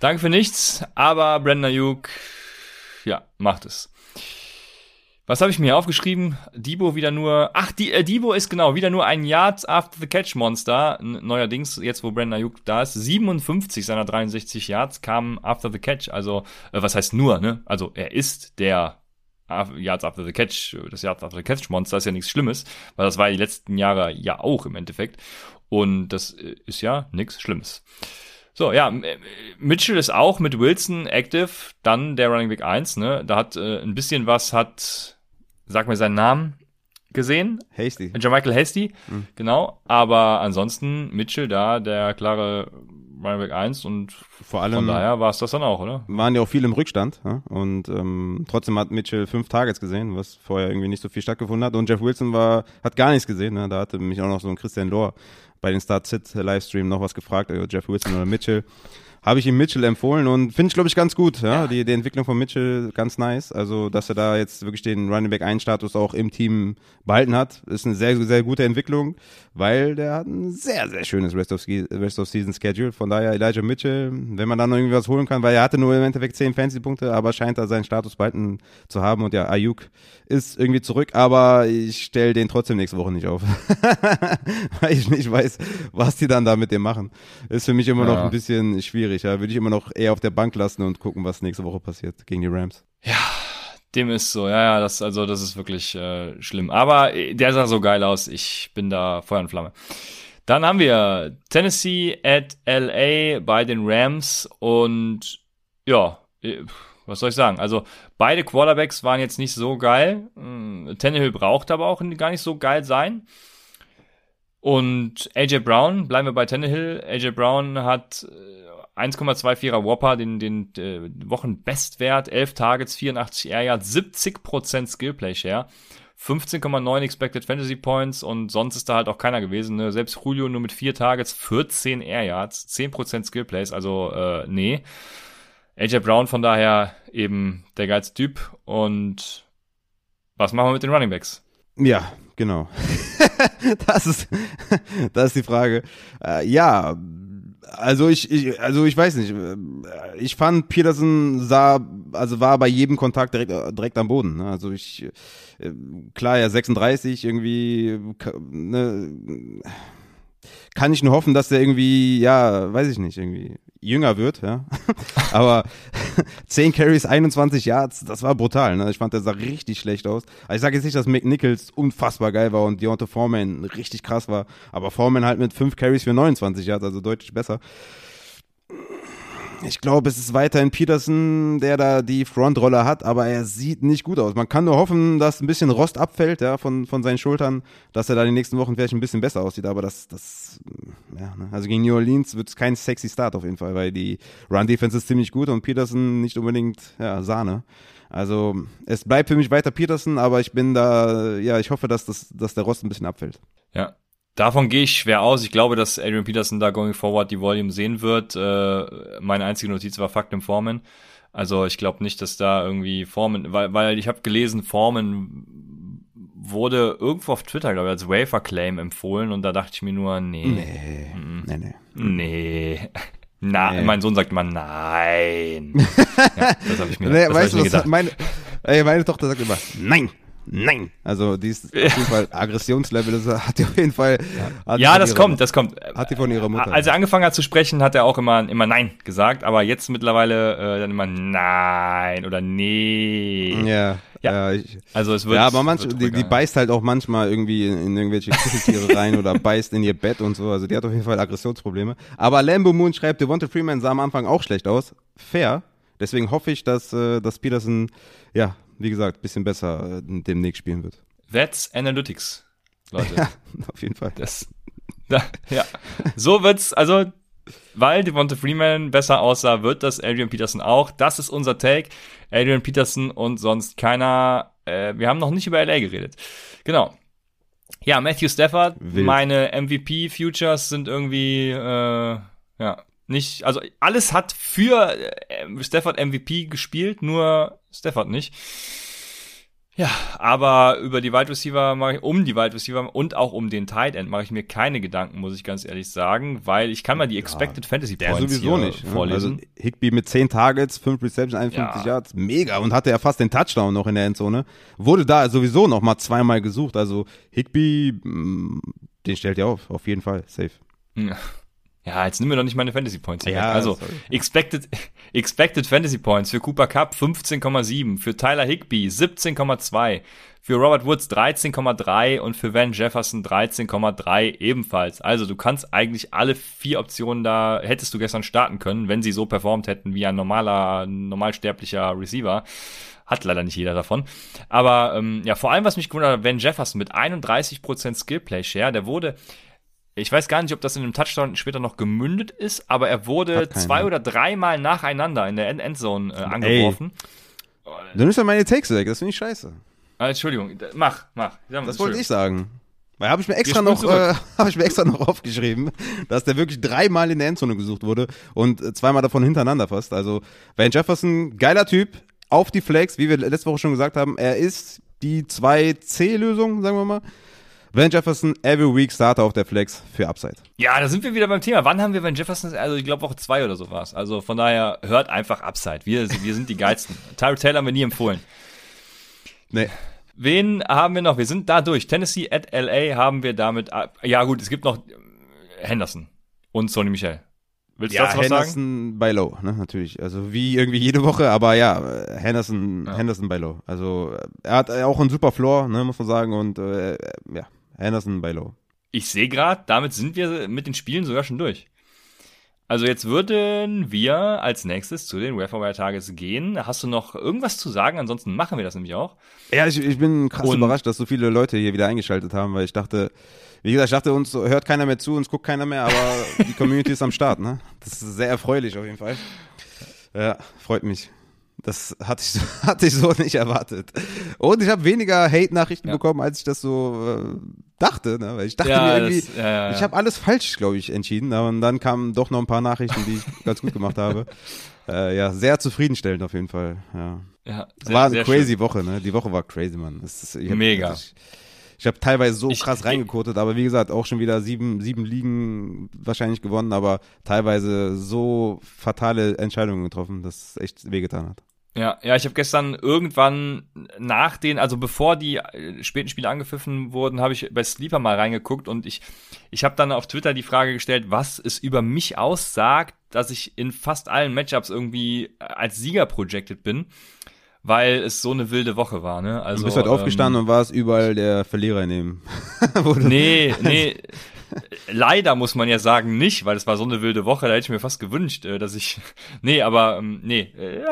danke für nichts, aber Brandon Ayuk, ja, macht es. Was habe ich mir aufgeschrieben? Debo wieder nur. Ach, die, äh, Debo ist genau wieder nur ein Yard after the Catch Monster. Neuerdings, jetzt wo Brandon Ayuk da ist, 57 seiner 63 Yards kamen after the Catch. Also, äh, was heißt nur, ne? Also, er ist der Yards after the Catch, das Yards after the Catch Monster ist ja nichts Schlimmes, weil das war die letzten Jahre ja auch im Endeffekt. Und das äh, ist ja nichts Schlimmes. So, ja, Mitchell ist auch mit Wilson active, dann der Running Back 1, ne? Da hat äh, ein bisschen was hat sag mir seinen Namen, gesehen. Hasty. Jermichael Hasty, mhm. genau. Aber ansonsten Mitchell da, der klare Running Back 1 und vor allem von daher war es das dann auch, oder? Waren ja auch viel im Rückstand ja? und ähm, trotzdem hat Mitchell fünf Targets gesehen, was vorher irgendwie nicht so viel stattgefunden hat und Jeff Wilson war hat gar nichts gesehen. Ne? Da hatte mich auch noch so ein Christian Lohr bei den Start Sit Livestream noch was gefragt, also Jeff Wilson oder Mitchell habe ich ihm Mitchell empfohlen und finde ich, glaube ich, ganz gut. Ja? ja, Die, die Entwicklung von Mitchell ganz nice. Also, dass er da jetzt wirklich den Running Back 1 Status auch im Team behalten hat, ist eine sehr, sehr gute Entwicklung, weil der hat ein sehr, sehr schönes Rest of, Rest of Season Schedule. Von daher Elijah Mitchell, wenn man da noch irgendwie was holen kann, weil er hatte nur im Endeffekt 10 Fantasy-Punkte, aber scheint da seinen Status behalten zu haben und ja, Ayuk ist irgendwie zurück, aber ich stelle den trotzdem nächste Woche nicht auf. *laughs* weil ich nicht weiß, was die dann da mit dem machen. Ist für mich immer ja. noch ein bisschen schwierig schwierig. Ja, würde ich immer noch eher auf der Bank lassen und gucken, was nächste Woche passiert gegen die Rams. Ja, dem ist so. Ja, ja, das also das ist wirklich äh, schlimm. Aber äh, der sah so geil aus. Ich bin da Feuer und Flamme. Dann haben wir Tennessee at LA bei den Rams und ja, äh, was soll ich sagen? Also beide Quarterbacks waren jetzt nicht so geil. Hm, Tannehill braucht aber auch gar nicht so geil sein. Und AJ Brown, bleiben wir bei Tannehill. AJ Brown hat 1,24er äh, Whopper, den, den äh, Wochenbestwert, 11 Targets, 84 Air Yards, 70% Skillplay Share, 15,9 Expected Fantasy Points und sonst ist da halt auch keiner gewesen. Ne? Selbst Julio nur mit 4 Targets, 14 Air Yards, 10% Skillplays, also äh, nee. AJ Brown von daher eben der geilste Typ und was machen wir mit den Running Backs? Ja, genau. *laughs* das ist, *laughs* das ist die Frage. Äh, ja, also ich, ich, also ich weiß nicht. Ich fand Peterson sah, also war bei jedem Kontakt direkt, direkt am Boden. Ne? Also ich, äh, klar, ja 36 irgendwie, ne, kann ich nur hoffen, dass der irgendwie, ja, weiß ich nicht, irgendwie jünger wird, ja. *laughs* Aber *laughs* 10 Carries, 21 Yards, das war brutal. Ne? Ich fand, der sah richtig schlecht aus. Also ich sage jetzt nicht, dass McNichols unfassbar geil war und Deontay Foreman richtig krass war, aber Foreman halt mit 5 Carries für 29 Yards, also deutlich besser ich glaube, es ist weiterhin Peterson, der da die Frontrolle hat, aber er sieht nicht gut aus. Man kann nur hoffen, dass ein bisschen Rost abfällt, ja, von, von seinen Schultern, dass er da die nächsten Wochen vielleicht ein bisschen besser aussieht, aber das, das, ja, ne? also gegen New Orleans wird es kein sexy Start auf jeden Fall, weil die Run-Defense ist ziemlich gut und Peterson nicht unbedingt, ja, Sahne. Also, es bleibt für mich weiter Peterson, aber ich bin da, ja, ich hoffe, dass das, dass der Rost ein bisschen abfällt. Ja, Davon gehe ich schwer aus. Ich glaube, dass Adrian Peterson da going forward die Volume sehen wird. Äh, meine einzige Notiz war Fakt im Formen. Also ich glaube nicht, dass da irgendwie Formen, weil, weil ich habe gelesen, Formen wurde irgendwo auf Twitter, glaube ich, als Wafer Claim empfohlen und da dachte ich mir nur, nee. Nee, mm, nee, nee. Nee. *laughs* Na, nee. mein Sohn sagt immer nein. *laughs* ja, das habe ich mir, nee, das weißt hab ich mir gedacht. Meine, ey, meine Tochter sagt immer nein nein. Also die ist *laughs* auf jeden Fall Aggressionslevel, das hat die auf jeden Fall. Ja, das kommt, das kommt. Hat die von ihrer Mutter. Als er angefangen hat zu sprechen, hat er auch immer, immer nein gesagt, aber jetzt mittlerweile äh, dann immer nein oder nee. Ja. Ja, ja ich, also es wird. Ja, aber manch, die, die beißt halt auch manchmal irgendwie in, in irgendwelche Kuscheltiere *laughs* rein oder beißt in ihr Bett und so. Also die hat auf jeden Fall Aggressionsprobleme. Aber Lambo Moon schreibt, Devonta Freeman sah am Anfang auch schlecht aus. Fair. Deswegen hoffe ich, dass, äh, dass Peterson ja wie gesagt, ein bisschen besser äh, demnächst spielen wird. That's Analytics, Leute. Ja, *laughs* auf jeden Fall. Das, da, ja. So wird's, also, weil Devonta Freeman besser aussah, wird das Adrian Peterson auch. Das ist unser Take. Adrian Peterson und sonst keiner. Äh, wir haben noch nicht über LA geredet. Genau. Ja, Matthew Stafford, Wild. meine MVP-Futures sind irgendwie, äh, ja, nicht, also alles hat für äh, Stafford MVP gespielt, nur Stafford nicht. Ja, aber über die Wide Receiver mache ich, um die Wide Receiver und auch um den Tight End mache ich mir keine Gedanken, muss ich ganz ehrlich sagen, weil ich kann mal die Expected ja, Fantasy Points sowieso nicht, ne? vorlesen. Also Higby mit 10 Targets, 5 Receptions, 51 ja. Yards, mega und hatte ja fast den Touchdown noch in der Endzone. Wurde da sowieso noch mal zweimal gesucht, also Higby, mm, den stellt ihr auf, auf jeden Fall, safe. Ja. Ja, jetzt nimm mir doch nicht meine Fantasy Points. Ja, also, expected, *laughs* expected Fantasy Points für Cooper Cup 15,7, für Tyler Higby 17,2, für Robert Woods 13,3 und für Van Jefferson 13,3 ebenfalls. Also, du kannst eigentlich alle vier Optionen da, hättest du gestern starten können, wenn sie so performt hätten wie ein normaler, normalsterblicher Receiver. Hat leider nicht jeder davon. Aber ähm, ja, vor allem, was mich gewundert hat, Van Jefferson mit 31% Skillplay Share, der wurde ich weiß gar nicht, ob das in einem Touchdown später noch gemündet ist, aber er wurde zwei oder dreimal nacheinander in der End Endzone äh, angeworfen. Ey. Du nimmst ja meine Takes weg, das finde ich scheiße. Ah, Entschuldigung, mach, mach. Das wollte ich sagen. Weil habe ich mir extra noch, äh, *laughs* habe ich mir extra noch aufgeschrieben, dass der wirklich dreimal in der Endzone gesucht wurde und äh, zweimal davon hintereinander fast. Also Van Jefferson, geiler Typ, auf die Flex, wie wir letzte Woche schon gesagt haben, er ist die 2C-Lösung, sagen wir mal. Van Jefferson, every week Starter auf der Flex für Upside. Ja, da sind wir wieder beim Thema. Wann haben wir Van Jefferson? Also, ich glaube, Woche zwei oder so war es. Also, von daher, hört einfach Upside. Wir, wir sind die Geilsten. *laughs* Tyler Taylor haben wir nie empfohlen. Nee. Wen haben wir noch? Wir sind da durch. Tennessee at LA haben wir damit. Ja, gut, es gibt noch Henderson und Sonny Michel. Willst du ja, dazu was Henderson sagen? bei Low, ne, natürlich. Also wie irgendwie jede Woche, aber ja, Henderson, ja. Henderson bei Low. Also er hat auch einen super Floor, ne, muss man sagen. Und äh, ja, Henderson bei Low. Ich sehe gerade, damit sind wir mit den Spielen sogar schon durch. Also jetzt würden wir als nächstes zu den Waferwire Tages gehen. Hast du noch irgendwas zu sagen? Ansonsten machen wir das nämlich auch. Ja, ich, ich bin krass Und überrascht, dass so viele Leute hier wieder eingeschaltet haben, weil ich dachte, wie gesagt, ich dachte, uns hört keiner mehr zu, uns guckt keiner mehr, aber *laughs* die Community ist am Start, ne? Das ist sehr erfreulich auf jeden Fall. Ja, freut mich. Das hatte ich so, *laughs* hatte ich so nicht erwartet. Und ich habe weniger Hate-Nachrichten ja. bekommen, als ich das so äh, dachte. Ne? Weil ich dachte ja, mir irgendwie, das, ja, ich habe alles falsch, glaube ich, entschieden. Und dann kamen doch noch ein paar Nachrichten, die ich *laughs* ganz gut gemacht habe. Äh, ja, sehr zufriedenstellend auf jeden Fall. Ja, ja sehr, war eine crazy schön. Woche. Ne? Die Woche war crazy, Mann. Ist, hab, Mega. Ich, ich habe teilweise so ich, krass reingekotet, aber wie gesagt, auch schon wieder sieben, sieben Ligen wahrscheinlich gewonnen, aber teilweise so fatale Entscheidungen getroffen, dass es echt wehgetan hat. Ja, ja, ich habe gestern irgendwann nach den, also bevor die äh, späten Spiele angepfiffen wurden, habe ich bei Sleeper mal reingeguckt und ich, ich habe dann auf Twitter die Frage gestellt, was es über mich aussagt, dass ich in fast allen Matchups irgendwie als Sieger projected bin, weil es so eine wilde Woche war. Ne? Also, du bist halt ähm, aufgestanden und warst überall der Verlierer in dem. *laughs* nee, *laughs* nee, Leider muss man ja sagen nicht, weil es war so eine wilde Woche, da hätte ich mir fast gewünscht, äh, dass ich. *laughs* Nee, aber ähm, nee, äh,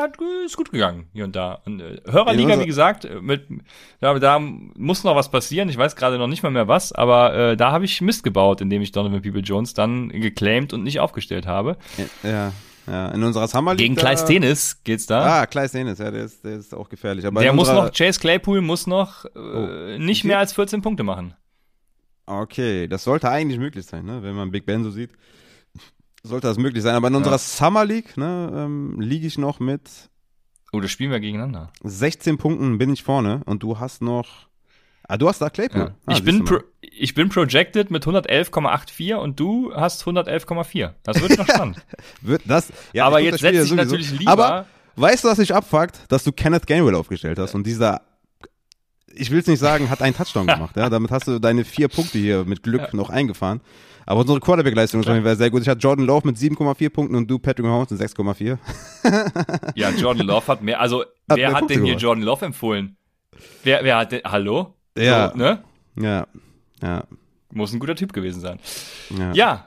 ist gut gegangen hier und da. Und, äh, Hörerliga, wie gesagt, äh, mit da, da muss noch was passieren. Ich weiß gerade noch nicht mal mehr was, aber äh, da habe ich Mist gebaut, indem ich Donovan People Jones dann geclaimed und nicht aufgestellt habe. Ja. Ja, in unserer Summer League. Gegen Kleis Tennis geht's da. Ah, Kleis Tennis, ja, der ist, der ist auch gefährlich. Aber der muss noch, Chase Claypool muss noch äh, oh. nicht mehr als 14 Punkte machen. Okay, das sollte eigentlich möglich sein, ne? wenn man Big Ben so sieht. Sollte das möglich sein. Aber in unserer ja. Summer League ne, ähm, liege ich noch mit. Oh, das spielen wir gegeneinander. 16 Punkten bin ich vorne und du hast noch. Ah, du hast da Claypool. Ja. Ah, ich, bin pro, ich bin projected mit 111,84 und du hast 111,4. Das wird noch *laughs* spannend. wird das, ja, Aber jetzt setze ich natürlich lieber. Aber weißt du, was dich abfuckt? Dass du Kenneth Gainwell aufgestellt hast und dieser ich will es nicht sagen, hat einen Touchdown gemacht. ja, damit hast du deine vier Punkte hier mit Glück ja. noch eingefahren. Aber unsere Quarterback-Leistung war sehr gut. Ich hatte Jordan Love mit 7,4 Punkten und du Patrick Mahomes mit 6,4. ja, Jordan Love hat mehr. Also, *laughs* hat wer hat denn hier Jordan Love empfohlen? Wer, wer hat denn, hallo? Ja. So, ne? Ja. Ja. Muss ein guter Typ gewesen sein. Ja. Ja,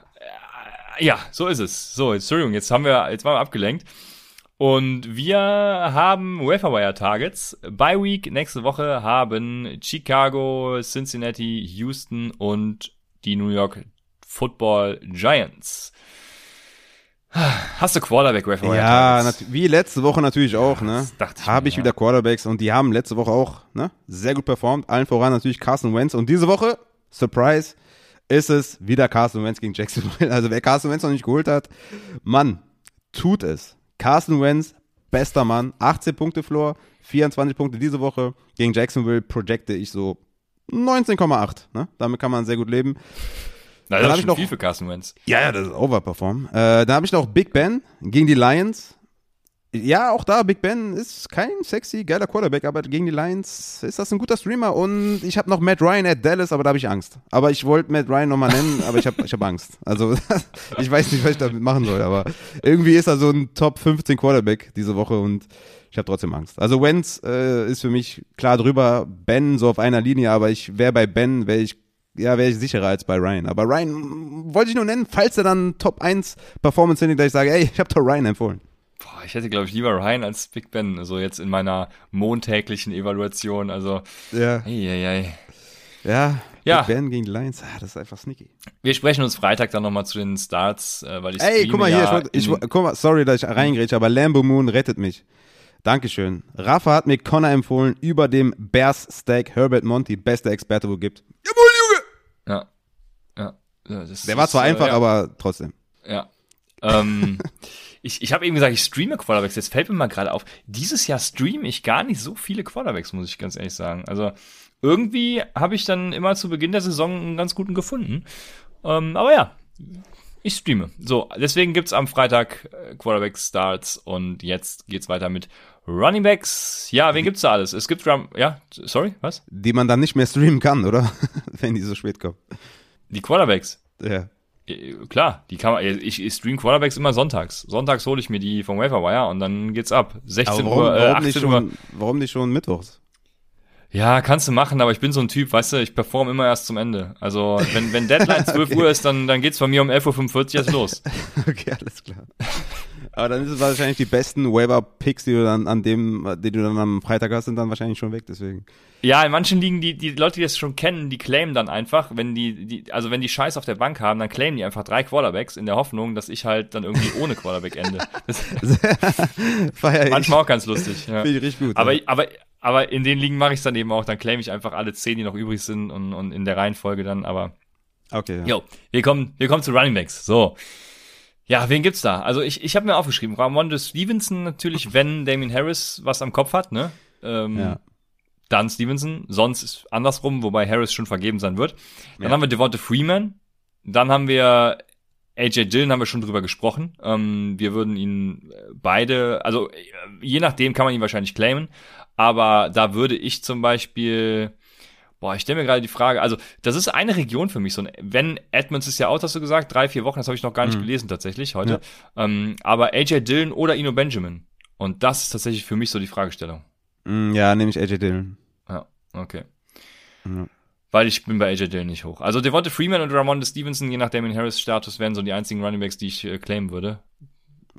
äh, ja so ist es. So, Entschuldigung, jetzt haben wir, jetzt waren wir abgelenkt. Und wir haben Waferwire Targets. By Week nächste Woche haben Chicago, Cincinnati, Houston und die New York Football Giants. Hast du Quarterback Waferwire Ja, wie letzte Woche natürlich auch, ne? Habe ich ja. wieder Quarterbacks und die haben letzte Woche auch, ne? Sehr gut performt. Allen voran natürlich Carson Wentz und diese Woche, Surprise, ist es wieder Carson Wentz gegen Jacksonville. *laughs* Also wer Carson Wentz noch nicht geholt hat, Mann, tut es. Carson Wentz, bester Mann, 18 Punkte Floor, 24 Punkte diese Woche. Gegen Jacksonville projecte ich so 19,8. Ne? Damit kann man sehr gut leben. Na, das ist schon noch, viel für Carson Wentz. Ja, ja, das ist Overperform. Äh, da habe ich noch Big Ben gegen die Lions. Ja, auch da, Big Ben ist kein sexy, geiler Quarterback, aber gegen die Lions ist das ein guter Streamer. Und ich habe noch Matt Ryan at Dallas, aber da habe ich Angst. Aber ich wollte Matt Ryan nochmal nennen, aber ich habe ich hab Angst. Also *laughs* ich weiß nicht, was ich damit machen soll, aber irgendwie ist er so ein Top 15 Quarterback diese Woche und ich habe trotzdem Angst. Also Wentz äh, ist für mich klar drüber, Ben so auf einer Linie, aber ich wäre bei Ben, wäre ich ja, wäre ich sicherer als bei Ryan. Aber Ryan wollte ich nur nennen, falls er dann Top 1 Performance findet, da ich sage, ey, ich habe doch Ryan empfohlen. Boah, ich hätte, glaube ich, lieber Ryan als Big Ben, also jetzt in meiner montäglichen Evaluation. Also, ja. Ei, ei, ei. Ja, ja. Big Ben gegen die Lions, ah, das ist einfach sneaky. Wir sprechen uns Freitag dann nochmal zu den Starts, äh, weil ich Ey, guck mal hier, ja ich, ich, guck mal, sorry, dass ich reingrätsche, aber Lambo Moon rettet mich. Dankeschön. Rafa hat mir Connor empfohlen über dem Bears Stack Herbert Monty, bester Experte, wo gibt. Jawohl, Junge! Ja. ja Der war zwar äh, einfach, ja. aber trotzdem. Ja. Ähm, *laughs* ich, ich habe eben gesagt, ich streame Quarterbacks. Jetzt fällt mir mal gerade auf, dieses Jahr streame ich gar nicht so viele Quarterbacks, muss ich ganz ehrlich sagen. Also irgendwie habe ich dann immer zu Beginn der Saison einen ganz guten gefunden. Ähm, aber ja, ich streame. So, deswegen gibt's am Freitag äh, Quarterback Starts und jetzt geht's weiter mit Running Backs. Ja, wen gibt's da alles? Es gibt ja, sorry, was? Die man dann nicht mehr streamen kann, oder? *laughs* Wenn die so spät kommen. Die Quarterbacks. Ja. Äh, klar, die kann man, ich, ich stream Quarterbacks immer sonntags. Sonntags hole ich mir die vom Waferwire und dann geht's ab. 16 warum, Uhr, äh, 18 nicht schon, Uhr. Warum nicht schon mittwochs? Ja, kannst du machen, aber ich bin so ein Typ, weißt du, ich perform immer erst zum Ende. Also, wenn, wenn *laughs* Deadline 12 okay. Uhr ist, dann, dann geht's bei mir um 11.45 Uhr erst los. *laughs* okay, alles klar. Aber dann ist es wahrscheinlich die besten Waiver-Picks, die du dann an dem, die du dann am Freitag hast, sind dann wahrscheinlich schon weg, deswegen. Ja, in manchen Ligen, die, die Leute, die das schon kennen, die claimen dann einfach, wenn die, die, also wenn die Scheiß auf der Bank haben, dann claimen die einfach drei Quarterbacks in der Hoffnung, dass ich halt dann irgendwie ohne Quarterback ende. *laughs* *laughs* manchmal auch ganz lustig. Ja. Finde ich richtig gut. Aber, ja. aber, aber in den Ligen mache ich es dann eben auch, dann claim ich einfach alle zehn, die noch übrig sind und, und in der Reihenfolge dann, aber. Okay. Ja. Jo, wir kommen, wir kommen zu Running Backs. So. Ja, wen gibt's da? Also ich, ich habe mir aufgeschrieben, Ramondre Stevenson natürlich, wenn Damien Harris was am Kopf hat, ne? Ähm, ja. Dann Stevenson, sonst ist andersrum, wobei Harris schon vergeben sein wird. Dann ja. haben wir Devonta Freeman, dann haben wir AJ Dillon haben wir schon drüber gesprochen. Ähm, wir würden ihn beide, also je nachdem kann man ihn wahrscheinlich claimen, aber da würde ich zum Beispiel, boah, ich stelle mir gerade die Frage, also das ist eine Region für mich, so ein, wenn Edmonds ist ja out, hast du gesagt, drei, vier Wochen, das habe ich noch gar nicht mhm. gelesen tatsächlich heute, ja. ähm, aber AJ Dillon oder Ino Benjamin. Und das ist tatsächlich für mich so die Fragestellung. Mm, ja, nehme ich AJ Dillon. Ja, okay. Ja. Weil ich bin bei AJ Dillon nicht hoch. Also Devonta Freeman und Ramon Stevenson, je nach Damien Harris Status, wären so die einzigen Runningbacks, die ich äh, claimen würde.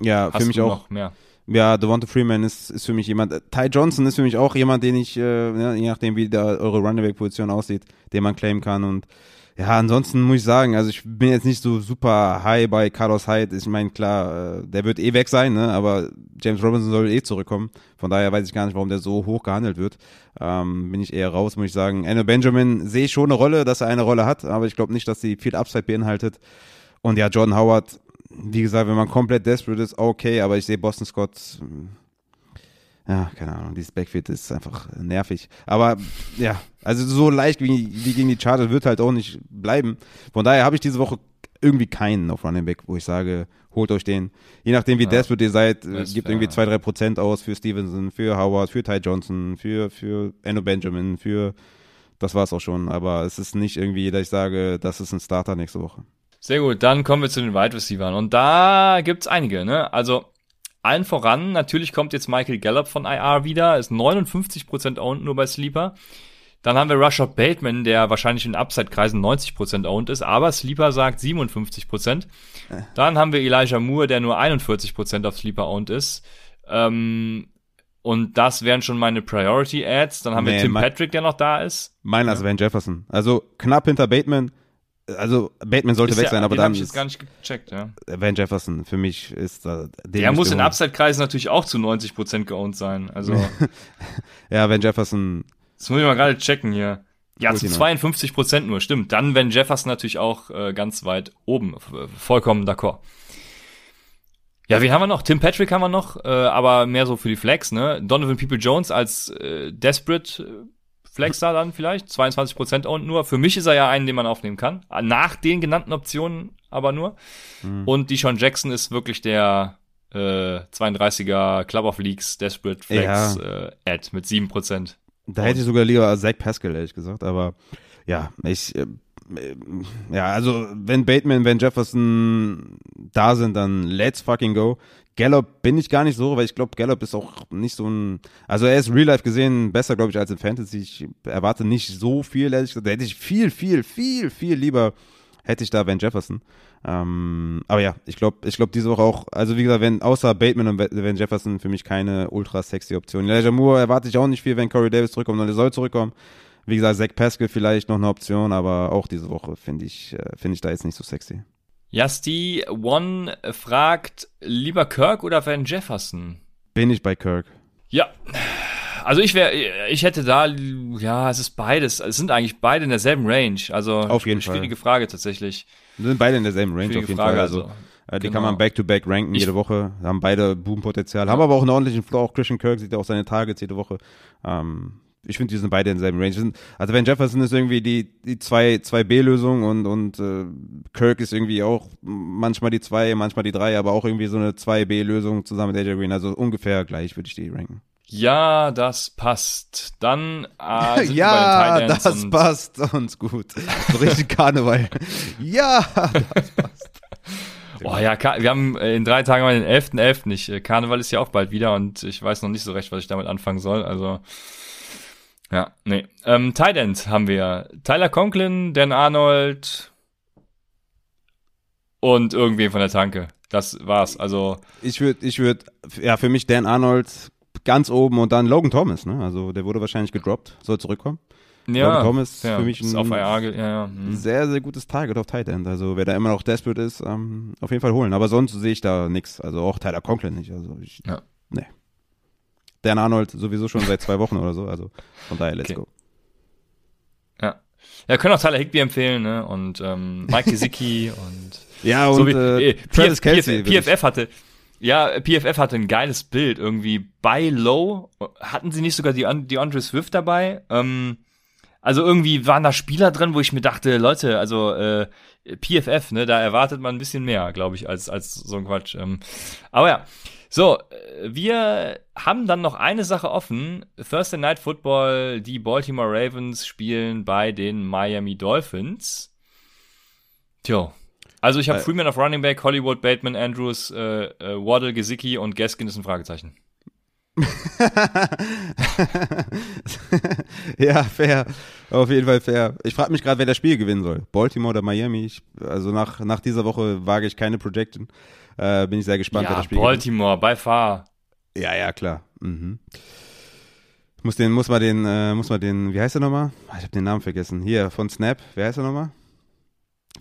Ja, Hast für mich auch. Noch mehr? Ja, Devonta Freeman ist, ist für mich jemand. Äh, Ty Johnson ist für mich auch jemand, den ich, äh, je nachdem, wie da eure Running-Back-Position aussieht, den man claimen kann. Und ja, ansonsten muss ich sagen, also ich bin jetzt nicht so super high bei Carlos Hyde. Ich meine, klar, äh, der wird eh weg sein, ne? aber James Robinson soll eh zurückkommen. Von daher weiß ich gar nicht, warum der so hoch gehandelt wird. Ähm, bin ich eher raus, muss ich sagen. Anno Benjamin sehe ich schon eine Rolle, dass er eine Rolle hat, aber ich glaube nicht, dass sie viel Upside beinhaltet. Und ja, Jordan Howard, wie gesagt, wenn man komplett desperate ist, okay, aber ich sehe Boston Scott, hm, ja, keine Ahnung, dieses Backfield ist einfach nervig. Aber ja, also so leicht wie, wie gegen die Chargers wird halt auch nicht bleiben. Von daher habe ich diese Woche irgendwie keinen auf Running Back, wo ich sage, holt euch den. Je nachdem, wie ja, desperate ihr seid, gibt irgendwie zwei, drei Prozent aus für Stevenson, für Howard, für Ty Johnson, für, für Enno Benjamin, für, das war's auch schon. Aber es ist nicht irgendwie, dass ich sage, das ist ein Starter nächste Woche. Sehr gut, dann kommen wir zu den Wide Receivers. Und da gibt's einige, ne? Also, allen voran, natürlich kommt jetzt Michael Gallup von IR wieder, ist 59% owned nur bei Sleeper. Dann haben wir Rashad Bateman, der wahrscheinlich in Upside-Kreisen 90% owned ist, aber Sleeper sagt 57%. Dann haben wir Elijah Moore, der nur 41% auf Sleeper owned ist. Ähm, und das wären schon meine Priority-Ads. Dann haben nee, wir Tim Patrick, der noch da ist. Meiner ist Van Jefferson. Also knapp hinter Bateman, also Bateman sollte ist weg ja, sein, aber dann. Hab ich jetzt gar nicht gecheckt, ja. Van Jefferson für mich ist da. Der muss in Upside-Kreisen natürlich auch zu 90% geowned sein. Also. *laughs* ja, Van Jefferson. Das muss ich mal gerade checken hier. Ja, zu 52 Prozent nur, stimmt. Dann Van Jefferson natürlich auch äh, ganz weit oben. Vollkommen d'accord. Ja, wen haben wir noch? Tim Patrick haben wir noch, äh, aber mehr so für die Flex, ne? Donovan People Jones als äh, Desperate äh, Flex da dann vielleicht, 22% und nur. Für mich ist er ja einen, den man aufnehmen kann. Nach den genannten Optionen aber nur. Mhm. Und Deshaun Jackson ist wirklich der äh, 32er Club of Leagues Desperate Flex ja. äh, Ad mit 7%. Da hätte ich sogar lieber Zach Pascal, ehrlich gesagt, aber ja, ich, äh, ja, also wenn Bateman, wenn Jefferson da sind, dann let's fucking go. Gallup bin ich gar nicht so, weil ich glaube, Gallup ist auch nicht so ein, also er ist real life gesehen besser, glaube ich, als in Fantasy. Ich erwarte nicht so viel, ehrlich gesagt. Da hätte ich viel, viel, viel, viel lieber hätte ich da Van Jefferson. Ähm, aber ja, ich glaube, ich glaube diese Woche auch, also wie gesagt, wenn außer Bateman und Van Jefferson für mich keine ultra sexy Option. Elijah Moore erwarte ich auch nicht viel, wenn Corey Davis zurückkommt und er soll zurückkommen. Wie gesagt, Zach Pascal vielleicht noch eine Option, aber auch diese Woche finde ich, äh, finde ich da jetzt nicht so sexy. Jasti One fragt, lieber Kirk oder Van Jefferson? Bin ich bei Kirk. Ja. Also ich wäre, ich hätte da, ja, es ist beides. Es sind eigentlich beide in derselben Range. Also auf jeden schwierige Fall. Frage tatsächlich. Sind beide in derselben Range auf jeden Frage, Fall. Also, also äh, die genau. kann man back-to-back -back ranken jede Woche. Haben beide Boom-Potenzial. Haben aber auch einen ordentlichen Floor. Auch Christian Kirk sieht ja auch seine Targets jede Woche. Ähm, ich finde, die sind beide in derselben Range. Also Van Jefferson ist irgendwie die, die 2, 2B-Lösung und, und äh, Kirk ist irgendwie auch manchmal die 2, manchmal die 3, aber auch irgendwie so eine 2B-Lösung zusammen mit AJ Green. Also ungefähr gleich würde ich die ranken. Ja, das passt. Dann äh, *laughs* ja, das passt uns gut. So richtig Karneval. *laughs* ja, das passt. *laughs* Oh ja, wir haben äh, in drei Tagen mal den 11.11. .11. Äh, Karneval ist ja auch bald wieder und ich weiß noch nicht so recht, was ich damit anfangen soll. Also ja, nee. Ähm, Tight End haben wir Tyler Conklin, Dan Arnold und irgendwen von der Tanke. Das war's. Also ich würde, ich würde, ja für mich Dan Arnold ganz oben und dann Logan Thomas. Ne? Also der wurde wahrscheinlich gedroppt, soll zurückkommen. Ja, Logan Thomas ja, für mich ein auf ja, ja. Mhm. sehr, sehr gutes Target auf Tight End. Also wer da immer noch desperate ist, ähm, auf jeden Fall holen. Aber sonst sehe ich da nichts. Also auch Tyler Conklin nicht. Also ich, ja. nee. Dan Arnold sowieso schon seit zwei Wochen oder so. Also von daher, let's okay. go. Ja. Ja, können auch Tyler Higby empfehlen, ne? Und ähm, Mike Gesicki *laughs* und ja, und so wie, äh, äh PF, Kelsey, PF, PFF hatte ja, PFF hatte ein geiles Bild irgendwie bei Low. Hatten sie nicht sogar die, die Andre Swift dabei? Ähm, also irgendwie waren da Spieler drin, wo ich mir dachte, Leute, also äh, PFF, ne, da erwartet man ein bisschen mehr, glaube ich, als als so ein Quatsch. Ähm, aber ja, so, wir haben dann noch eine Sache offen. Thursday Night Football, die Baltimore Ravens spielen bei den Miami Dolphins. Tja, also ich habe äh, Freeman auf Running Back, Hollywood, Bateman, Andrews, äh, äh, Waddle, Gesicki und Gaskin ist ein Fragezeichen. *laughs* ja, fair. Auf jeden Fall fair. Ich frage mich gerade, wer das Spiel gewinnen soll. Baltimore oder Miami? Ich, also nach, nach dieser Woche wage ich keine Projection. Äh, bin ich sehr gespannt, ja, wer das Spiel Baltimore, by far. Ja, ja, klar. Mhm. Muss den, muss mal den, äh, muss mal den, wie heißt er nochmal? Ah, ich habe den Namen vergessen. Hier, von Snap. Wer heißt er nochmal?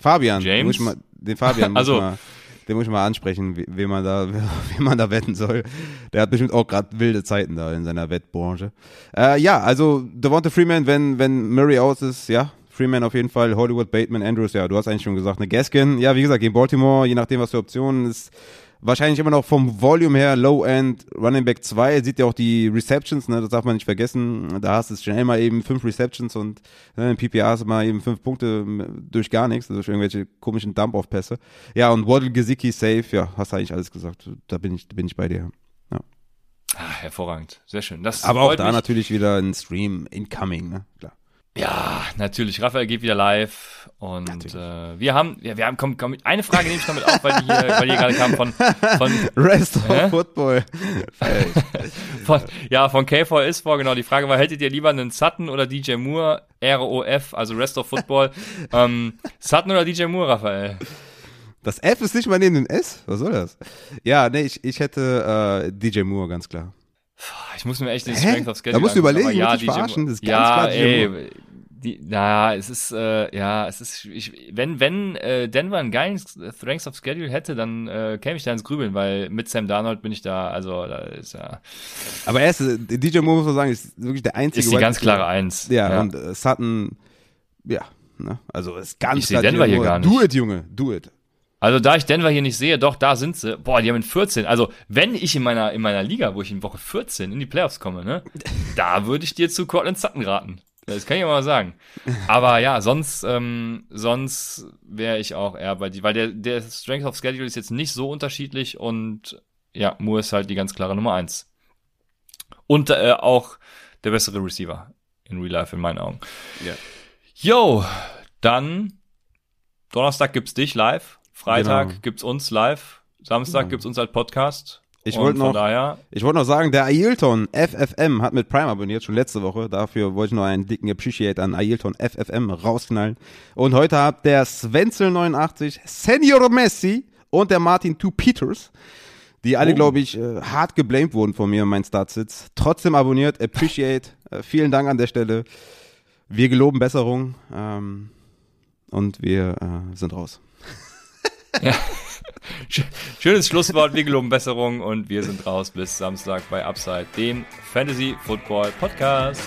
Fabian. James? Mal, den Fabian *laughs* muss also, mal den muss ich mal ansprechen, wie, wie, man da, *laughs* wie man da wetten soll. Der hat bestimmt auch gerade wilde Zeiten da in seiner Wettbranche. Äh, ja, also Devonta Freeman, wenn, wenn Murray aus ist, ja, Freeman auf jeden Fall, Hollywood, Bateman, Andrews, ja, du hast eigentlich schon gesagt, eine Gaskin, ja, wie gesagt, gegen Baltimore, je nachdem, was für Optionen ist, wahrscheinlich immer noch vom Volume her Low-End Running Back 2. Sieht ja auch die Receptions, ne, das darf man nicht vergessen. Da hast du schnell mal eben fünf Receptions und ne, in PPA hast du mal eben fünf Punkte durch gar nichts, durch irgendwelche komischen Dump-Off-Pässe. Ja, und Waddle, Gesicki, Safe, ja, hast du eigentlich alles gesagt. Da bin ich, bin ich bei dir. Ja. Ah, hervorragend. Sehr schön. Das Aber auch da mich. natürlich wieder ein Stream incoming, ne? Klar. Ja, natürlich. Raphael geht wieder live und äh, wir haben, ja, wir haben, komm, komm, eine Frage nehme ich noch mit auf, weil die hier, weil die gerade kam von, von *laughs* Rest of äh? Football. *laughs* von, ja, von K4 ist vor, genau. Die Frage war, hättet ihr lieber einen Sutton oder DJ Moore, ROF, also Rest of Football, *laughs* ähm, Sutton oder DJ Moore, Raphael? Das F ist nicht mal neben dem S? Was soll das? Ja, nee, ich, ich hätte äh, DJ Moore, ganz klar. Ich muss mir echt den Strength of Schedule Da musst du überlegen, ja, die verarschen, das ist ganz ja, klar ey, die, naja, es ist, äh, ja, es ist, ich, wenn, wenn äh, Denver einen geilen Strength of Schedule hätte, dann äh, käme ich da ins Grübeln, weil mit Sam Darnold bin ich da, also da ist ja. Aber er ist, äh, DJ Moore muss man sagen, ist wirklich der einzige. Ist die ganz klare Eins. Ja, ja. und äh, Sutton, ja, ne? also ist ganz ich klar. Denver hier gar nicht. Do it, Junge, do it. Also da ich Denver hier nicht sehe, doch, da sind sie. Boah, die haben in 14. Also wenn ich in meiner, in meiner Liga, wo ich in Woche 14 in die Playoffs komme, ne, *laughs* da würde ich dir zu Cortland Sutton raten. Das kann ich mal sagen. Aber ja, sonst, ähm, sonst wäre ich auch eher bei die, weil der, der Strength of Schedule ist jetzt nicht so unterschiedlich und ja, Moore ist halt die ganz klare Nummer eins. Und äh, auch der bessere Receiver in Real Life in meinen Augen. Ja. Yo, dann Donnerstag gibt's dich live. Freitag genau. gibt's uns live. Samstag genau. gibt's uns als Podcast. Ich wollte noch, daher, ich wollte noch sagen, der Ailton FFM hat mit Prime abonniert, schon letzte Woche. Dafür wollte ich noch einen dicken Appreciate an Ailton FFM rausknallen. Und heute hat der Svenzel89, Senior Messi und der Martin Two Peters, die alle, oh. glaube ich, äh, hart geblamed wurden von mir meinen Startsitz, trotzdem abonniert. Appreciate. *laughs* Äh, vielen Dank an der Stelle. Wir geloben Besserung. Ähm, und wir äh, sind raus. *laughs* Schönes Schlusswort, wir geloben Besserung und wir sind raus bis Samstag bei Upside, dem Fantasy Football Podcast.